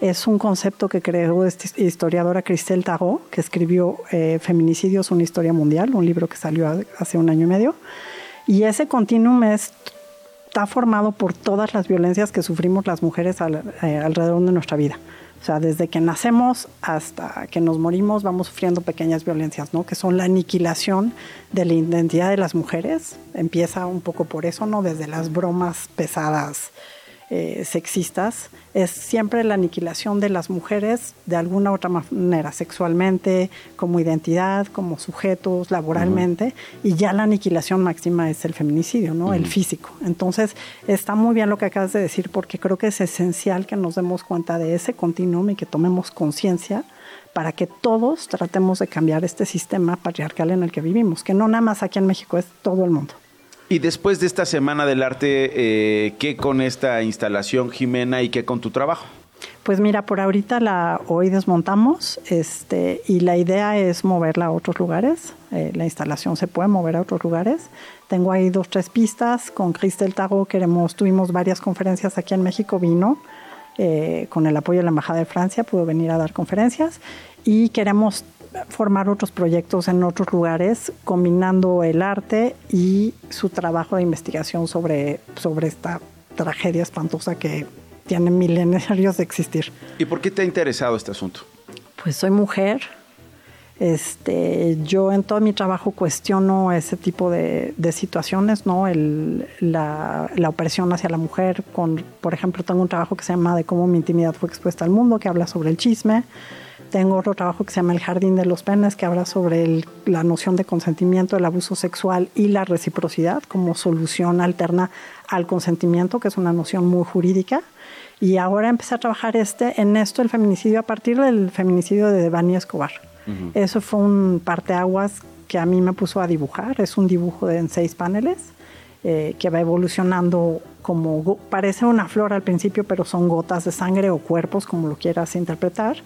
Speaker 11: es un concepto que creó esta historiadora Christelle Tarot, que escribió eh, Feminicidios, una historia mundial, un libro que salió hace un año y medio. Y ese continuum está formado por todas las violencias que sufrimos las mujeres eh, alrededor de nuestra vida. O sea, desde que nacemos hasta que nos morimos vamos sufriendo pequeñas violencias, ¿no? Que son la aniquilación de la identidad de las mujeres. Empieza un poco por eso, ¿no? Desde las bromas pesadas eh, sexistas, es siempre la aniquilación de las mujeres de alguna u otra manera, sexualmente, como identidad, como sujetos, laboralmente, y ya la aniquilación máxima es el feminicidio, ¿no? El físico. Entonces, está muy bien lo que acabas de decir, porque creo que es esencial que nos demos cuenta de ese continuum y que tomemos conciencia para que todos tratemos de cambiar este sistema patriarcal en el que vivimos, que no nada más aquí en México, es todo el mundo.
Speaker 3: Y después de esta Semana del Arte, eh, ¿qué con esta instalación, Jimena, y qué con tu trabajo?
Speaker 11: Pues mira, por ahorita la hoy desmontamos este, y la idea es moverla a otros lugares. Eh, la instalación se puede mover a otros lugares. Tengo ahí dos, tres pistas. Con Cristel Tago queremos, tuvimos varias conferencias aquí en México, vino eh, con el apoyo de la Embajada de Francia, pudo venir a dar conferencias y queremos formar otros proyectos en otros lugares, combinando el arte y su trabajo de investigación sobre, sobre esta tragedia espantosa que tiene milenios de existir.
Speaker 3: ¿Y por qué te ha interesado este asunto?
Speaker 11: Pues soy mujer, este, yo en todo mi trabajo cuestiono ese tipo de, situaciones, ¿no? El, la, la, opresión hacia la mujer. Con, por ejemplo, tengo un trabajo que se llama de cómo mi intimidad fue expuesta al mundo, que habla sobre el chisme. Tengo otro trabajo que se llama El Jardín de los Penes, que habla sobre la noción de consentimiento, el abuso sexual y la reciprocidad como solución alterna al consentimiento, que es una noción muy jurídica. Y ahora empecé a trabajar este, en esto, el feminicidio, a partir del feminicidio de Devani Escobar. Eso fue un parteaguas que a mí me puso a dibujar. Es un dibujo de, en seis paneles eh, que va evolucionando como parece una flor al principio, pero son gotas de sangre o cuerpos, como lo quieras interpretar.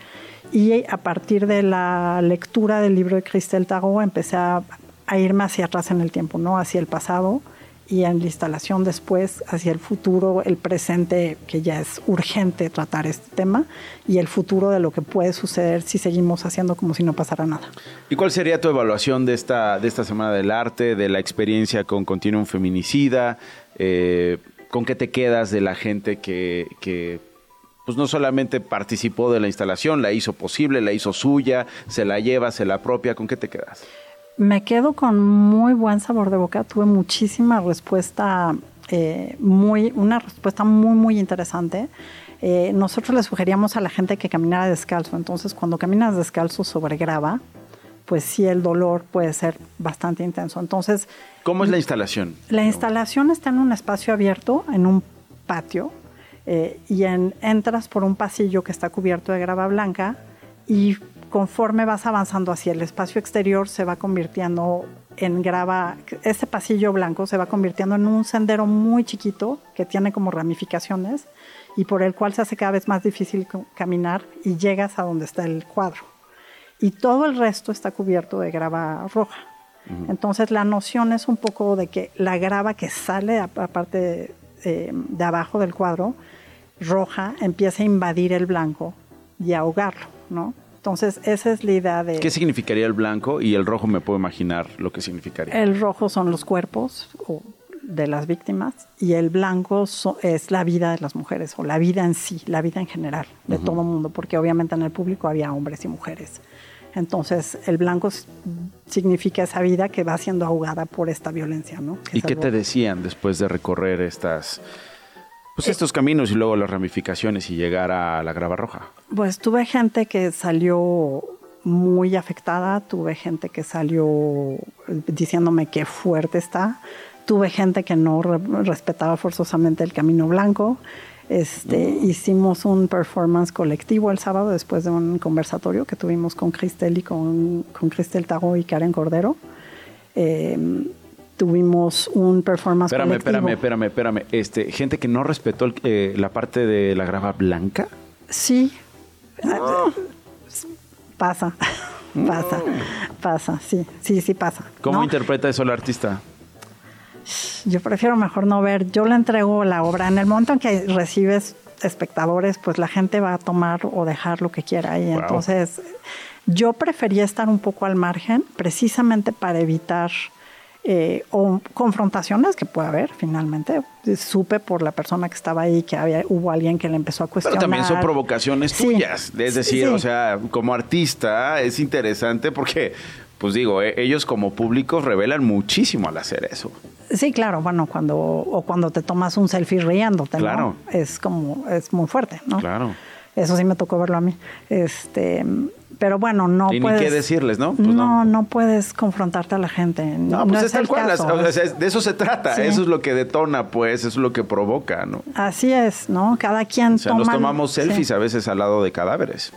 Speaker 11: Y a partir de la lectura del libro de Cristel Tarot empecé a, a irme hacia atrás en el tiempo, no hacia el pasado y en la instalación después hacia el futuro, el presente, que ya es urgente tratar este tema, y el futuro de lo que puede suceder si seguimos haciendo como si no pasara nada.
Speaker 3: ¿Y cuál sería tu evaluación de esta, de esta Semana del Arte, de la experiencia con Continuum Feminicida? Eh, ¿Con qué te quedas de la gente que, pues no solamente participó de la instalación, la hizo posible, la hizo suya, se la lleva, se la apropia, ¿con qué te quedas?
Speaker 11: Me quedo con muy buen sabor de boca. Tuve muchísima respuesta, eh, muy, una respuesta muy, muy interesante. Eh, nosotros le sugeríamos a la gente que caminara descalzo. Entonces, cuando caminas descalzo sobre grava, pues sí, el dolor puede ser bastante intenso. Entonces,
Speaker 3: ¿cómo es la instalación?
Speaker 11: La instalación está en un espacio abierto, en un patio, eh, y en, entras por un pasillo que está cubierto de grava blanca y conforme vas avanzando hacia el espacio exterior se va convirtiendo en grava, ese pasillo blanco se va convirtiendo en un sendero muy chiquito que tiene como ramificaciones y por el cual se hace cada vez más difícil caminar y llegas a donde está el cuadro. Y todo el resto está cubierto de grava roja. Entonces la noción es un poco de que la grava que sale aparte de, eh, de abajo del cuadro, roja, empieza a invadir el blanco y a ahogarlo, ¿no? Entonces, esa es la idea de...
Speaker 3: ¿Qué significaría el blanco? Y el rojo me puedo imaginar lo que significaría.
Speaker 11: El rojo son los cuerpos de las víctimas y el blanco es la vida de las mujeres o la vida en sí, la vida en general de todo el mundo, porque obviamente en el público había hombres y mujeres. Entonces, el blanco significa esa vida que va siendo ahogada por esta violencia, ¿no?
Speaker 3: ¿Y qué te decían después de recorrer estas pues estos caminos y luego las ramificaciones y llegar a la grava roja.
Speaker 11: Pues tuve gente que salió muy afectada, tuve gente que salió diciéndome qué fuerte está, tuve gente que no respetaba forzosamente el camino blanco. Este. Hicimos un performance colectivo el sábado después de un conversatorio que tuvimos con Cristel y con, con Cristel Tago y Karen Cordero. Eh, tuvimos un performance
Speaker 3: espérame, Espérame, espérame, espérame. Este, gente que no respetó eh, la parte de la grava blanca.
Speaker 11: Sí. Pasa, pasa, pasa, sí, sí, sí pasa.
Speaker 3: ¿Cómo interpreta eso el artista?
Speaker 11: Yo prefiero mejor no ver. Yo le entrego la obra. En el momento en que recibes espectadores, pues la gente va a tomar o dejar lo que quiera. Y entonces yo prefería estar un poco al margen, precisamente para evitar eh, o confrontaciones que puede haber finalmente. Supe por la persona que estaba ahí que había, hubo alguien que le empezó a cuestionar.
Speaker 3: Pero también son provocaciones tuyas. Es decir, o sea, como artista es interesante porque, pues digo, e, ellos como públicos revelan muchísimo al hacer eso.
Speaker 11: Sí, claro, bueno, cuando o cuando te tomas un selfie riéndote, claro. Es como, es muy fuerte, ¿no?
Speaker 3: Claro.
Speaker 11: Eso sí me tocó verlo a mí. Este, pero bueno, no
Speaker 3: y
Speaker 11: puedes...
Speaker 3: ni qué decirles, ¿no?
Speaker 11: Pues no, no, puedes confrontarte a la gente.
Speaker 3: No, pues es, tal cual. de eso se trata. Eso es lo que detona, pues, eso es lo que provoca, ¿no?
Speaker 11: Así es, ¿no? Cada quien
Speaker 3: o sea, nos tomamos selfies a veces al lado de cadáveres.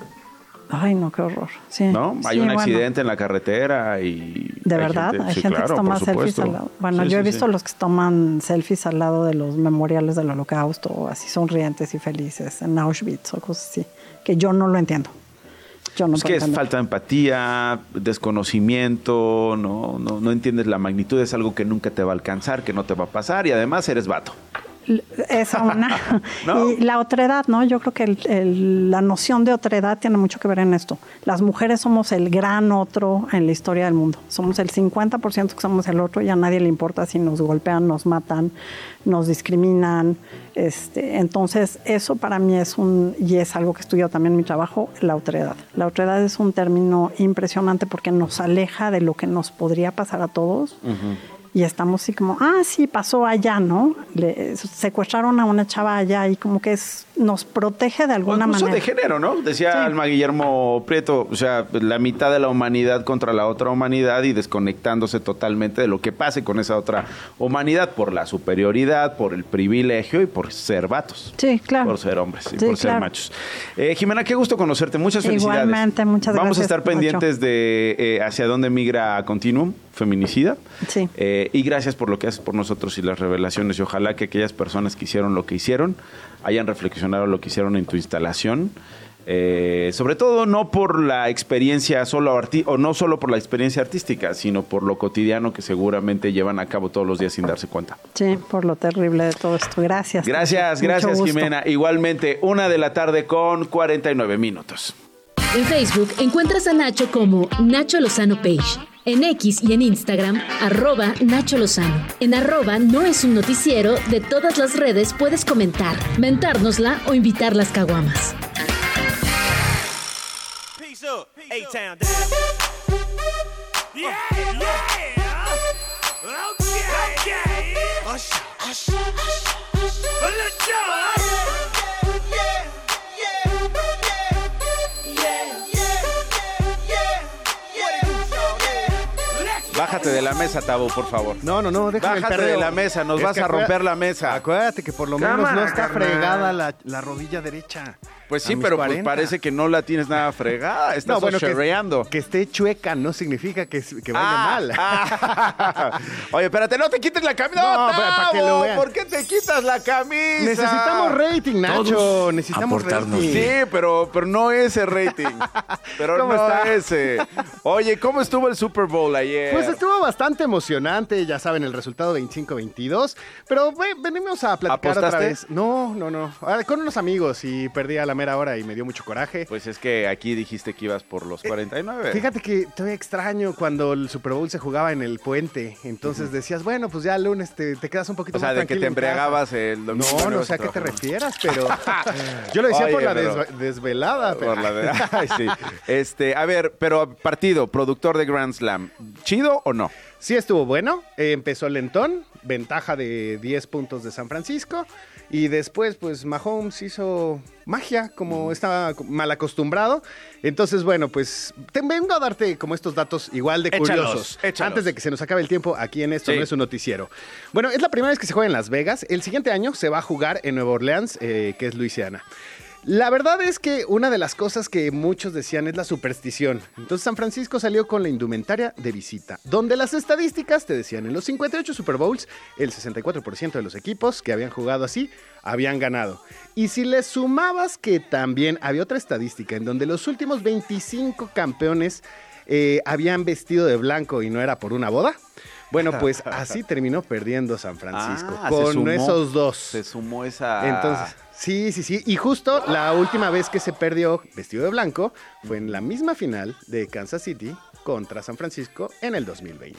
Speaker 11: Ay, no, qué horror. Sí.
Speaker 3: ¿No? Hay un accidente en la carretera y...
Speaker 11: ¿De verdad? hay gente que toma selfies al lado. Bueno, yo he visto los que toman selfies al lado de los memoriales del holocausto, así sonrientes y felices, en Auschwitz o cosas así, que yo no lo entiendo
Speaker 3: es que es falta de empatía, desconocimiento, no, no, no entiendes la magnitud, es algo que nunca te va a alcanzar, que no te va a pasar y además eres vato.
Speaker 11: Esa una. Y la otredad, ¿no? Yo creo que la noción de otredad tiene mucho que ver en esto. Las mujeres somos el gran otro en la historia del mundo. Somos el 50% que somos el otro y a nadie le importa si nos golpean, nos matan, nos discriminan. Este, entonces, eso para mí es un, y es algo que estudio también en mi trabajo, la otredad. La otredad es un término impresionante porque nos aleja de lo que nos podría pasar a todos y estamos así como, ah, sí, pasó allá, ¿no? Le, secuestraron a una chava allá y como que es, nos protege de alguna manera.
Speaker 3: de género, ¿no? Decía Alma Guillermo Prieto, o sea, la mitad de la humanidad contra la otra humanidad y desconectándose totalmente de lo que pase con esa otra humanidad por la superioridad, por el privilegio y por ser vatos.
Speaker 11: Sí, claro.
Speaker 3: Por ser hombres y por ser machos. Eh, Jimena, qué gusto conocerte. Muchas felicidades.
Speaker 11: Igualmente, muchas
Speaker 3: gracias. Vamos a estar pendientes de eh, hacia dónde migra Continuum feminicida.
Speaker 11: Sí.
Speaker 3: Eh, y gracias por lo que haces por nosotros y las revelaciones. Y ojalá que aquellas personas que hicieron lo que hicieron hayan reflexionado lo que hicieron en tu instalación. Eh, sobre todo no por la experiencia solo o no solo por la experiencia artística, sino por lo cotidiano que seguramente llevan a cabo todos los días sin darse cuenta.
Speaker 11: Sí, por lo terrible de todo esto. Gracias.
Speaker 3: Gracias, gracias Jimena. Igualmente, una de la tarde con 49 minutos.
Speaker 1: En Facebook encuentras a Nacho como Nacho Lozano Page. En X y en Instagram, arroba Nacho Lozano. En arroba no es un noticiero, de todas las redes puedes comentar, mentárnosla o invitar las caguamas.
Speaker 3: Bájate de la mesa, Tabo, por favor.
Speaker 12: No, no, no,
Speaker 3: déjame Bájate de la mesa, nos vas a romper la mesa.
Speaker 12: Acuérdate que por lo menos no está fregada la, la rodilla derecha.
Speaker 3: Pues sí, pero pues parece que no la tienes nada fregada. Estás no, bueno,
Speaker 12: que, que, esté chueca no significa que, que vaya ah, mal.
Speaker 3: Ah. Oye, espérate, no te quites la camisa. No, para que lo vean. ¿Por qué te quitas la camisa?
Speaker 12: Necesitamos rating, Nacho. Necesitamos rating.
Speaker 3: Sí, pero, pero no ese rating. Pero no está? ese. Oye, ¿cómo estuvo el Super Bowl ayer?
Speaker 12: Pues estuvo bastante emocionante. Ya saben el resultado 25-22. Pero venimos a platicar otra vez. No, no, no. Con unos amigos y perdí a la mera hora y me dio mucho coraje.
Speaker 3: Pues es que aquí dijiste que ibas por los 49.
Speaker 12: Eh, fíjate que todavía extraño cuando el Super Bowl se jugaba en el puente. Entonces decías, bueno, pues ya el lunes te, quedas un poquito más
Speaker 3: tranquilo. O sea, de que te embriagabas el
Speaker 12: domingo. No, no sé a qué te refieras, pero yo lo decía por la desvelada. Por la
Speaker 3: sí. Este, a ver, pero partido, productor de Grand Slam, ¿chido o no?
Speaker 12: Sí estuvo bueno, empezó lentón, ventaja de 10 puntos de San Francisco. Y después, pues Mahomes hizo magia, como estaba mal acostumbrado. Entonces, bueno, pues te vengo a darte como estos datos igual de curiosos. Antes de que se nos acabe el tiempo aquí en esto, no es un noticiero. Bueno, es la primera vez que se juega en Las Vegas. El siguiente año se va a jugar en Nueva Orleans, eh, que es Luisiana. La verdad es que una de las cosas que muchos decían es la superstición. Entonces San Francisco salió con la indumentaria de visita, donde las estadísticas te decían en los 58 Super Bowls, el 64% de los equipos que habían jugado así habían ganado. Y si le sumabas que también había otra estadística en donde los últimos 25 campeones eh, habían vestido de blanco y no era por una boda, bueno, pues así terminó perdiendo San Francisco. Ah, con esos dos.
Speaker 3: Se sumó esa.
Speaker 12: Entonces, Sí, sí, sí. Y justo la última vez que se perdió vestido de blanco fue en la misma final de Kansas City contra San Francisco en el 2020.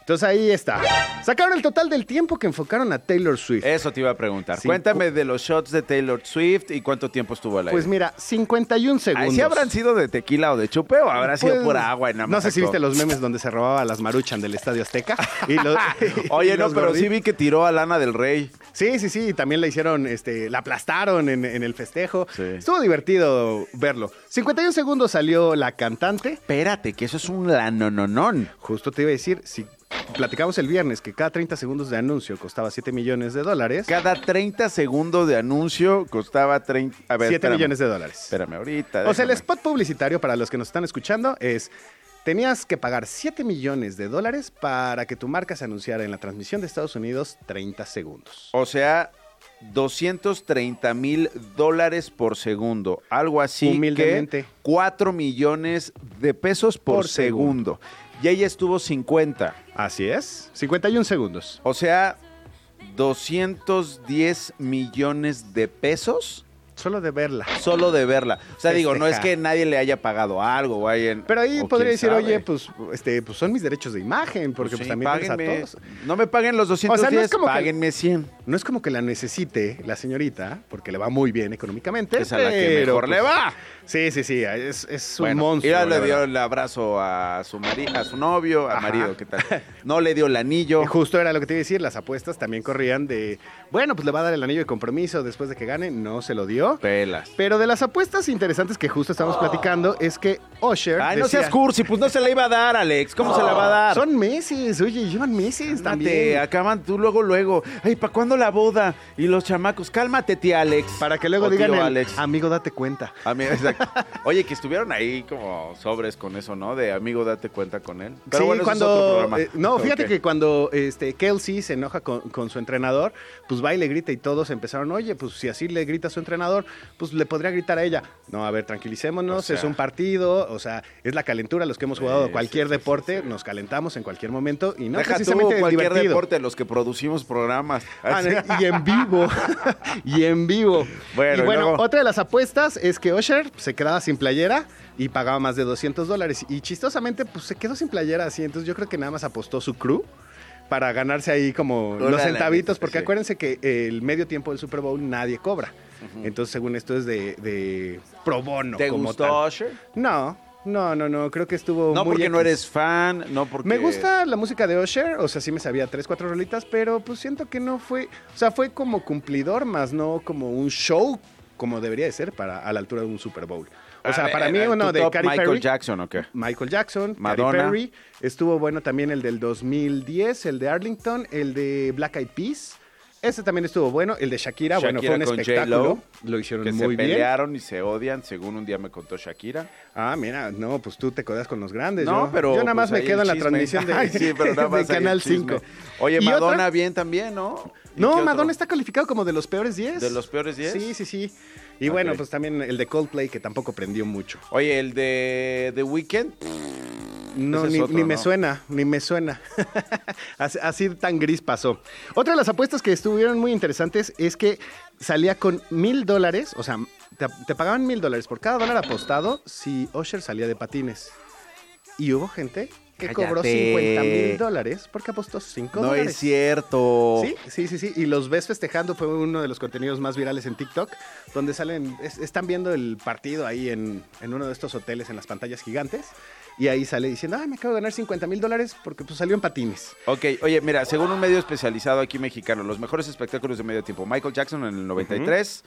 Speaker 12: Entonces ahí está. Sacaron el total del tiempo que enfocaron a Taylor Swift.
Speaker 3: Eso te iba a preguntar. Cuéntame de los shots de Taylor Swift y cuánto tiempo estuvo al aire.
Speaker 12: Pues mira, 51 segundos.
Speaker 3: ¿Sí habrán sido de tequila o de chupe o habrá sido pues, pura agua? Y nada
Speaker 12: no sé si viste los memes donde se robaba las maruchan del Estadio Azteca.
Speaker 3: Oye, no, pero sí vi que tiró a Lana del Rey.
Speaker 12: Sí, sí, sí. También la hicieron, este, la aplastaron en, el festejo. Estuvo divertido verlo. 51 segundos salió la cantante.
Speaker 3: Espérate, que eso es un lanononón.
Speaker 12: Justo te iba a decir, si platicamos el viernes que cada 30 segundos de anuncio costaba 7 millones de dólares.
Speaker 3: Cada 30 segundos de anuncio costaba 30,
Speaker 12: a ver, 7 millones de dólares.
Speaker 3: Espérame ahorita.
Speaker 12: O sea, el spot publicitario para los que nos están escuchando es tenías que pagar 7 millones de dólares para que tu marca se anunciara en la transmisión de Estados Unidos 30 segundos.
Speaker 3: O sea, 230 mil dólares por segundo, algo así
Speaker 12: Humildemente.
Speaker 3: que 4 millones de pesos por, segundo. Y ella estuvo 50.
Speaker 12: Así es, 51 segundos.
Speaker 3: O sea, 210 millones de pesos
Speaker 12: Solo de verla.
Speaker 3: Solo de verla. O sea, digo, no es que nadie le haya pagado algo o alguien.
Speaker 12: Pero ahí podría decir, oye, pues, este, pues son mis derechos de imagen, porque pues, pues también a todos.
Speaker 3: No me paguen los 210, o sea, no es como páguenme 100.
Speaker 12: No es como que la necesite la señorita, porque le va muy bien económicamente.
Speaker 3: Es a la que mejor le pues, va.
Speaker 12: Sí, sí, sí, es, es un monstruo.
Speaker 3: Ya le dio el abrazo a su marido, a su novio, a marido, ¿qué tal? No le dio el anillo.
Speaker 12: Justo era lo que te iba a decir, las apuestas también corrían de, bueno, pues le va a dar el anillo de compromiso después de que gane, no se lo dio.
Speaker 3: Pelas.
Speaker 12: Pero de las apuestas interesantes que justo estamos platicando es que Osher
Speaker 3: Ay, no seas cursi, pues no se la iba a dar, Alex. ¿Cómo se la va a dar?
Speaker 12: Son meses, oye, llevan meses también.
Speaker 3: acaban tú luego, luego. Ay, ¿para cuándo la boda? Y los chamacos, cálmate, tía Alex.
Speaker 12: Para que luego digan, Alex. amigo, date cuenta.
Speaker 3: Exacto. Oye, que estuvieron ahí como sobres con eso, ¿no? De amigo, date cuenta con él.
Speaker 12: Pero sí, cuando... Eh, no, fíjate que cuando este, Kelsey se enoja con, con su entrenador, pues va y le grita y todos empezaron, oye, pues si así le grita a su entrenador, pues le podría gritar a ella. No, a ver, tranquilicémonos, es un partido, o sea, es la calentura, los que hemos jugado cualquier deporte, nos calentamos en cualquier momento y no
Speaker 3: Deja precisamente tú, cualquier deporte, los que producimos programas.
Speaker 12: Ah, y en vivo, y en vivo. Bueno, y bueno, otra de las apuestas es que Osher se quedaba sin playera y pagaba más de 200 dólares. Y chistosamente, pues se quedó sin playera así, entonces yo creo que nada más apostó su crew para ganarse ahí como los centavitos, porque acuérdense que el medio tiempo del Super Bowl nadie cobra. Entonces, según esto es de, pro bono.
Speaker 3: ¿Te
Speaker 12: como
Speaker 3: gustó
Speaker 12: No, no, no, no, creo que estuvo
Speaker 3: no porque no eres fan, no porque...
Speaker 12: Me gusta la música de Usher, o sea, sí me sabía tres, cuatro rolitas, pero pues siento que no fue, o sea, fue como cumplidor más, no como un show como debería de ser para a la altura de un Super Bowl. O sea, para mí uno de Katy
Speaker 3: Michael Jackson o qué?
Speaker 12: Michael Jackson, Madonna. Perry. Estuvo bueno también el del 2010, el de Arlington, el de Black Eyed Peas. Ese también estuvo bueno. El de Shakira, bueno, fue un espectáculo. Lo hicieron muy
Speaker 3: bien. Se pelearon y se odian, según un día me contó Shakira.
Speaker 12: Ah, mira, no, pues tú te codas con los grandes. No, pero. Yo nada más pues me quedo en la transmisión de,
Speaker 3: sí, pero nada más
Speaker 12: Canal 5.
Speaker 3: Oye, Madonna bien también, ¿no?
Speaker 12: No, Madonna está calificado como de los peores 10.
Speaker 3: ¿De los peores 10?
Speaker 12: Sí, sí, sí. Y bueno, pues también el de Coldplay, que tampoco prendió mucho.
Speaker 3: Oye, el de The Weeknd.
Speaker 12: No, ni, me suena, ni me suena. así, tan gris pasó. Otra de las apuestas que estuvieron muy interesantes es que salía con mil dólares, o sea, te, pagaban mil dólares por cada dólar apostado si Usher salía de patines. Y hubo gente que cobró 50 mil dólares porque apostó 5 dólares.
Speaker 3: No es cierto.
Speaker 12: Sí, sí, sí, sí. Y los ves festejando fue uno de los contenidos más virales en TikTok, donde salen, están viendo el partido ahí en, en uno de estos hoteles en las pantallas gigantes y ahí sale diciendo, ah, me acabo de ganar 50 mil dólares porque pues salió en patines.
Speaker 3: Ok, oye, mira, según un medio especializado aquí mexicano, los mejores espectáculos de medio tiempo, Michael Jackson en el 93,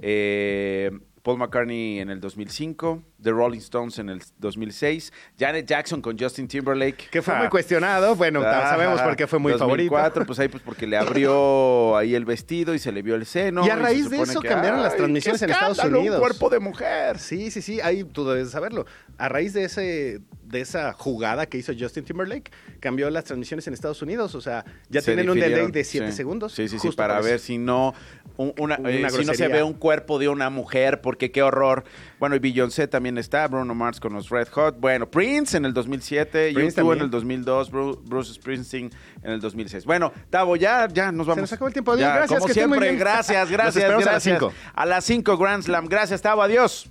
Speaker 3: eh, Paul McCartney en el 2005, The Rolling Stones en el 2006, Janet Jackson con Justin Timberlake.
Speaker 12: Que fue muy cuestionado, bueno, sabemos por qué fue muy 2004,
Speaker 3: pues ahí pues porque le abrió ahí el vestido y se le vio el seno.
Speaker 12: Y a raíz de eso cambiaron las transmisiones en Estados Unidos.
Speaker 3: un cuerpo de mujer.
Speaker 12: Sí, sí, sí, ahí tú debes saberlo. A raíz de ese de esa jugada que hizo Justin Timberlake, cambió las transmisiones en Estados Unidos, o sea, ya tienen un delay de 7 segundos.
Speaker 3: Sí, sí, sí, para ver si no una, eh, si no se ve un cuerpo de una mujer, porque qué horror. Bueno, y Beyoncé también está, Bruno Mars con los Red Hot. Bueno, Prince en el 2007, YouTube en el 2002, Bruce, Springsteen en el 2006. Bueno, Tavo, ya, ya nos vamos. Se
Speaker 12: nos acabó el tiempo. gracias,
Speaker 3: como siempre, gracias, gracias, gracias. A las 5. A las 5 Grand Slam. Gracias, Tavo, adiós.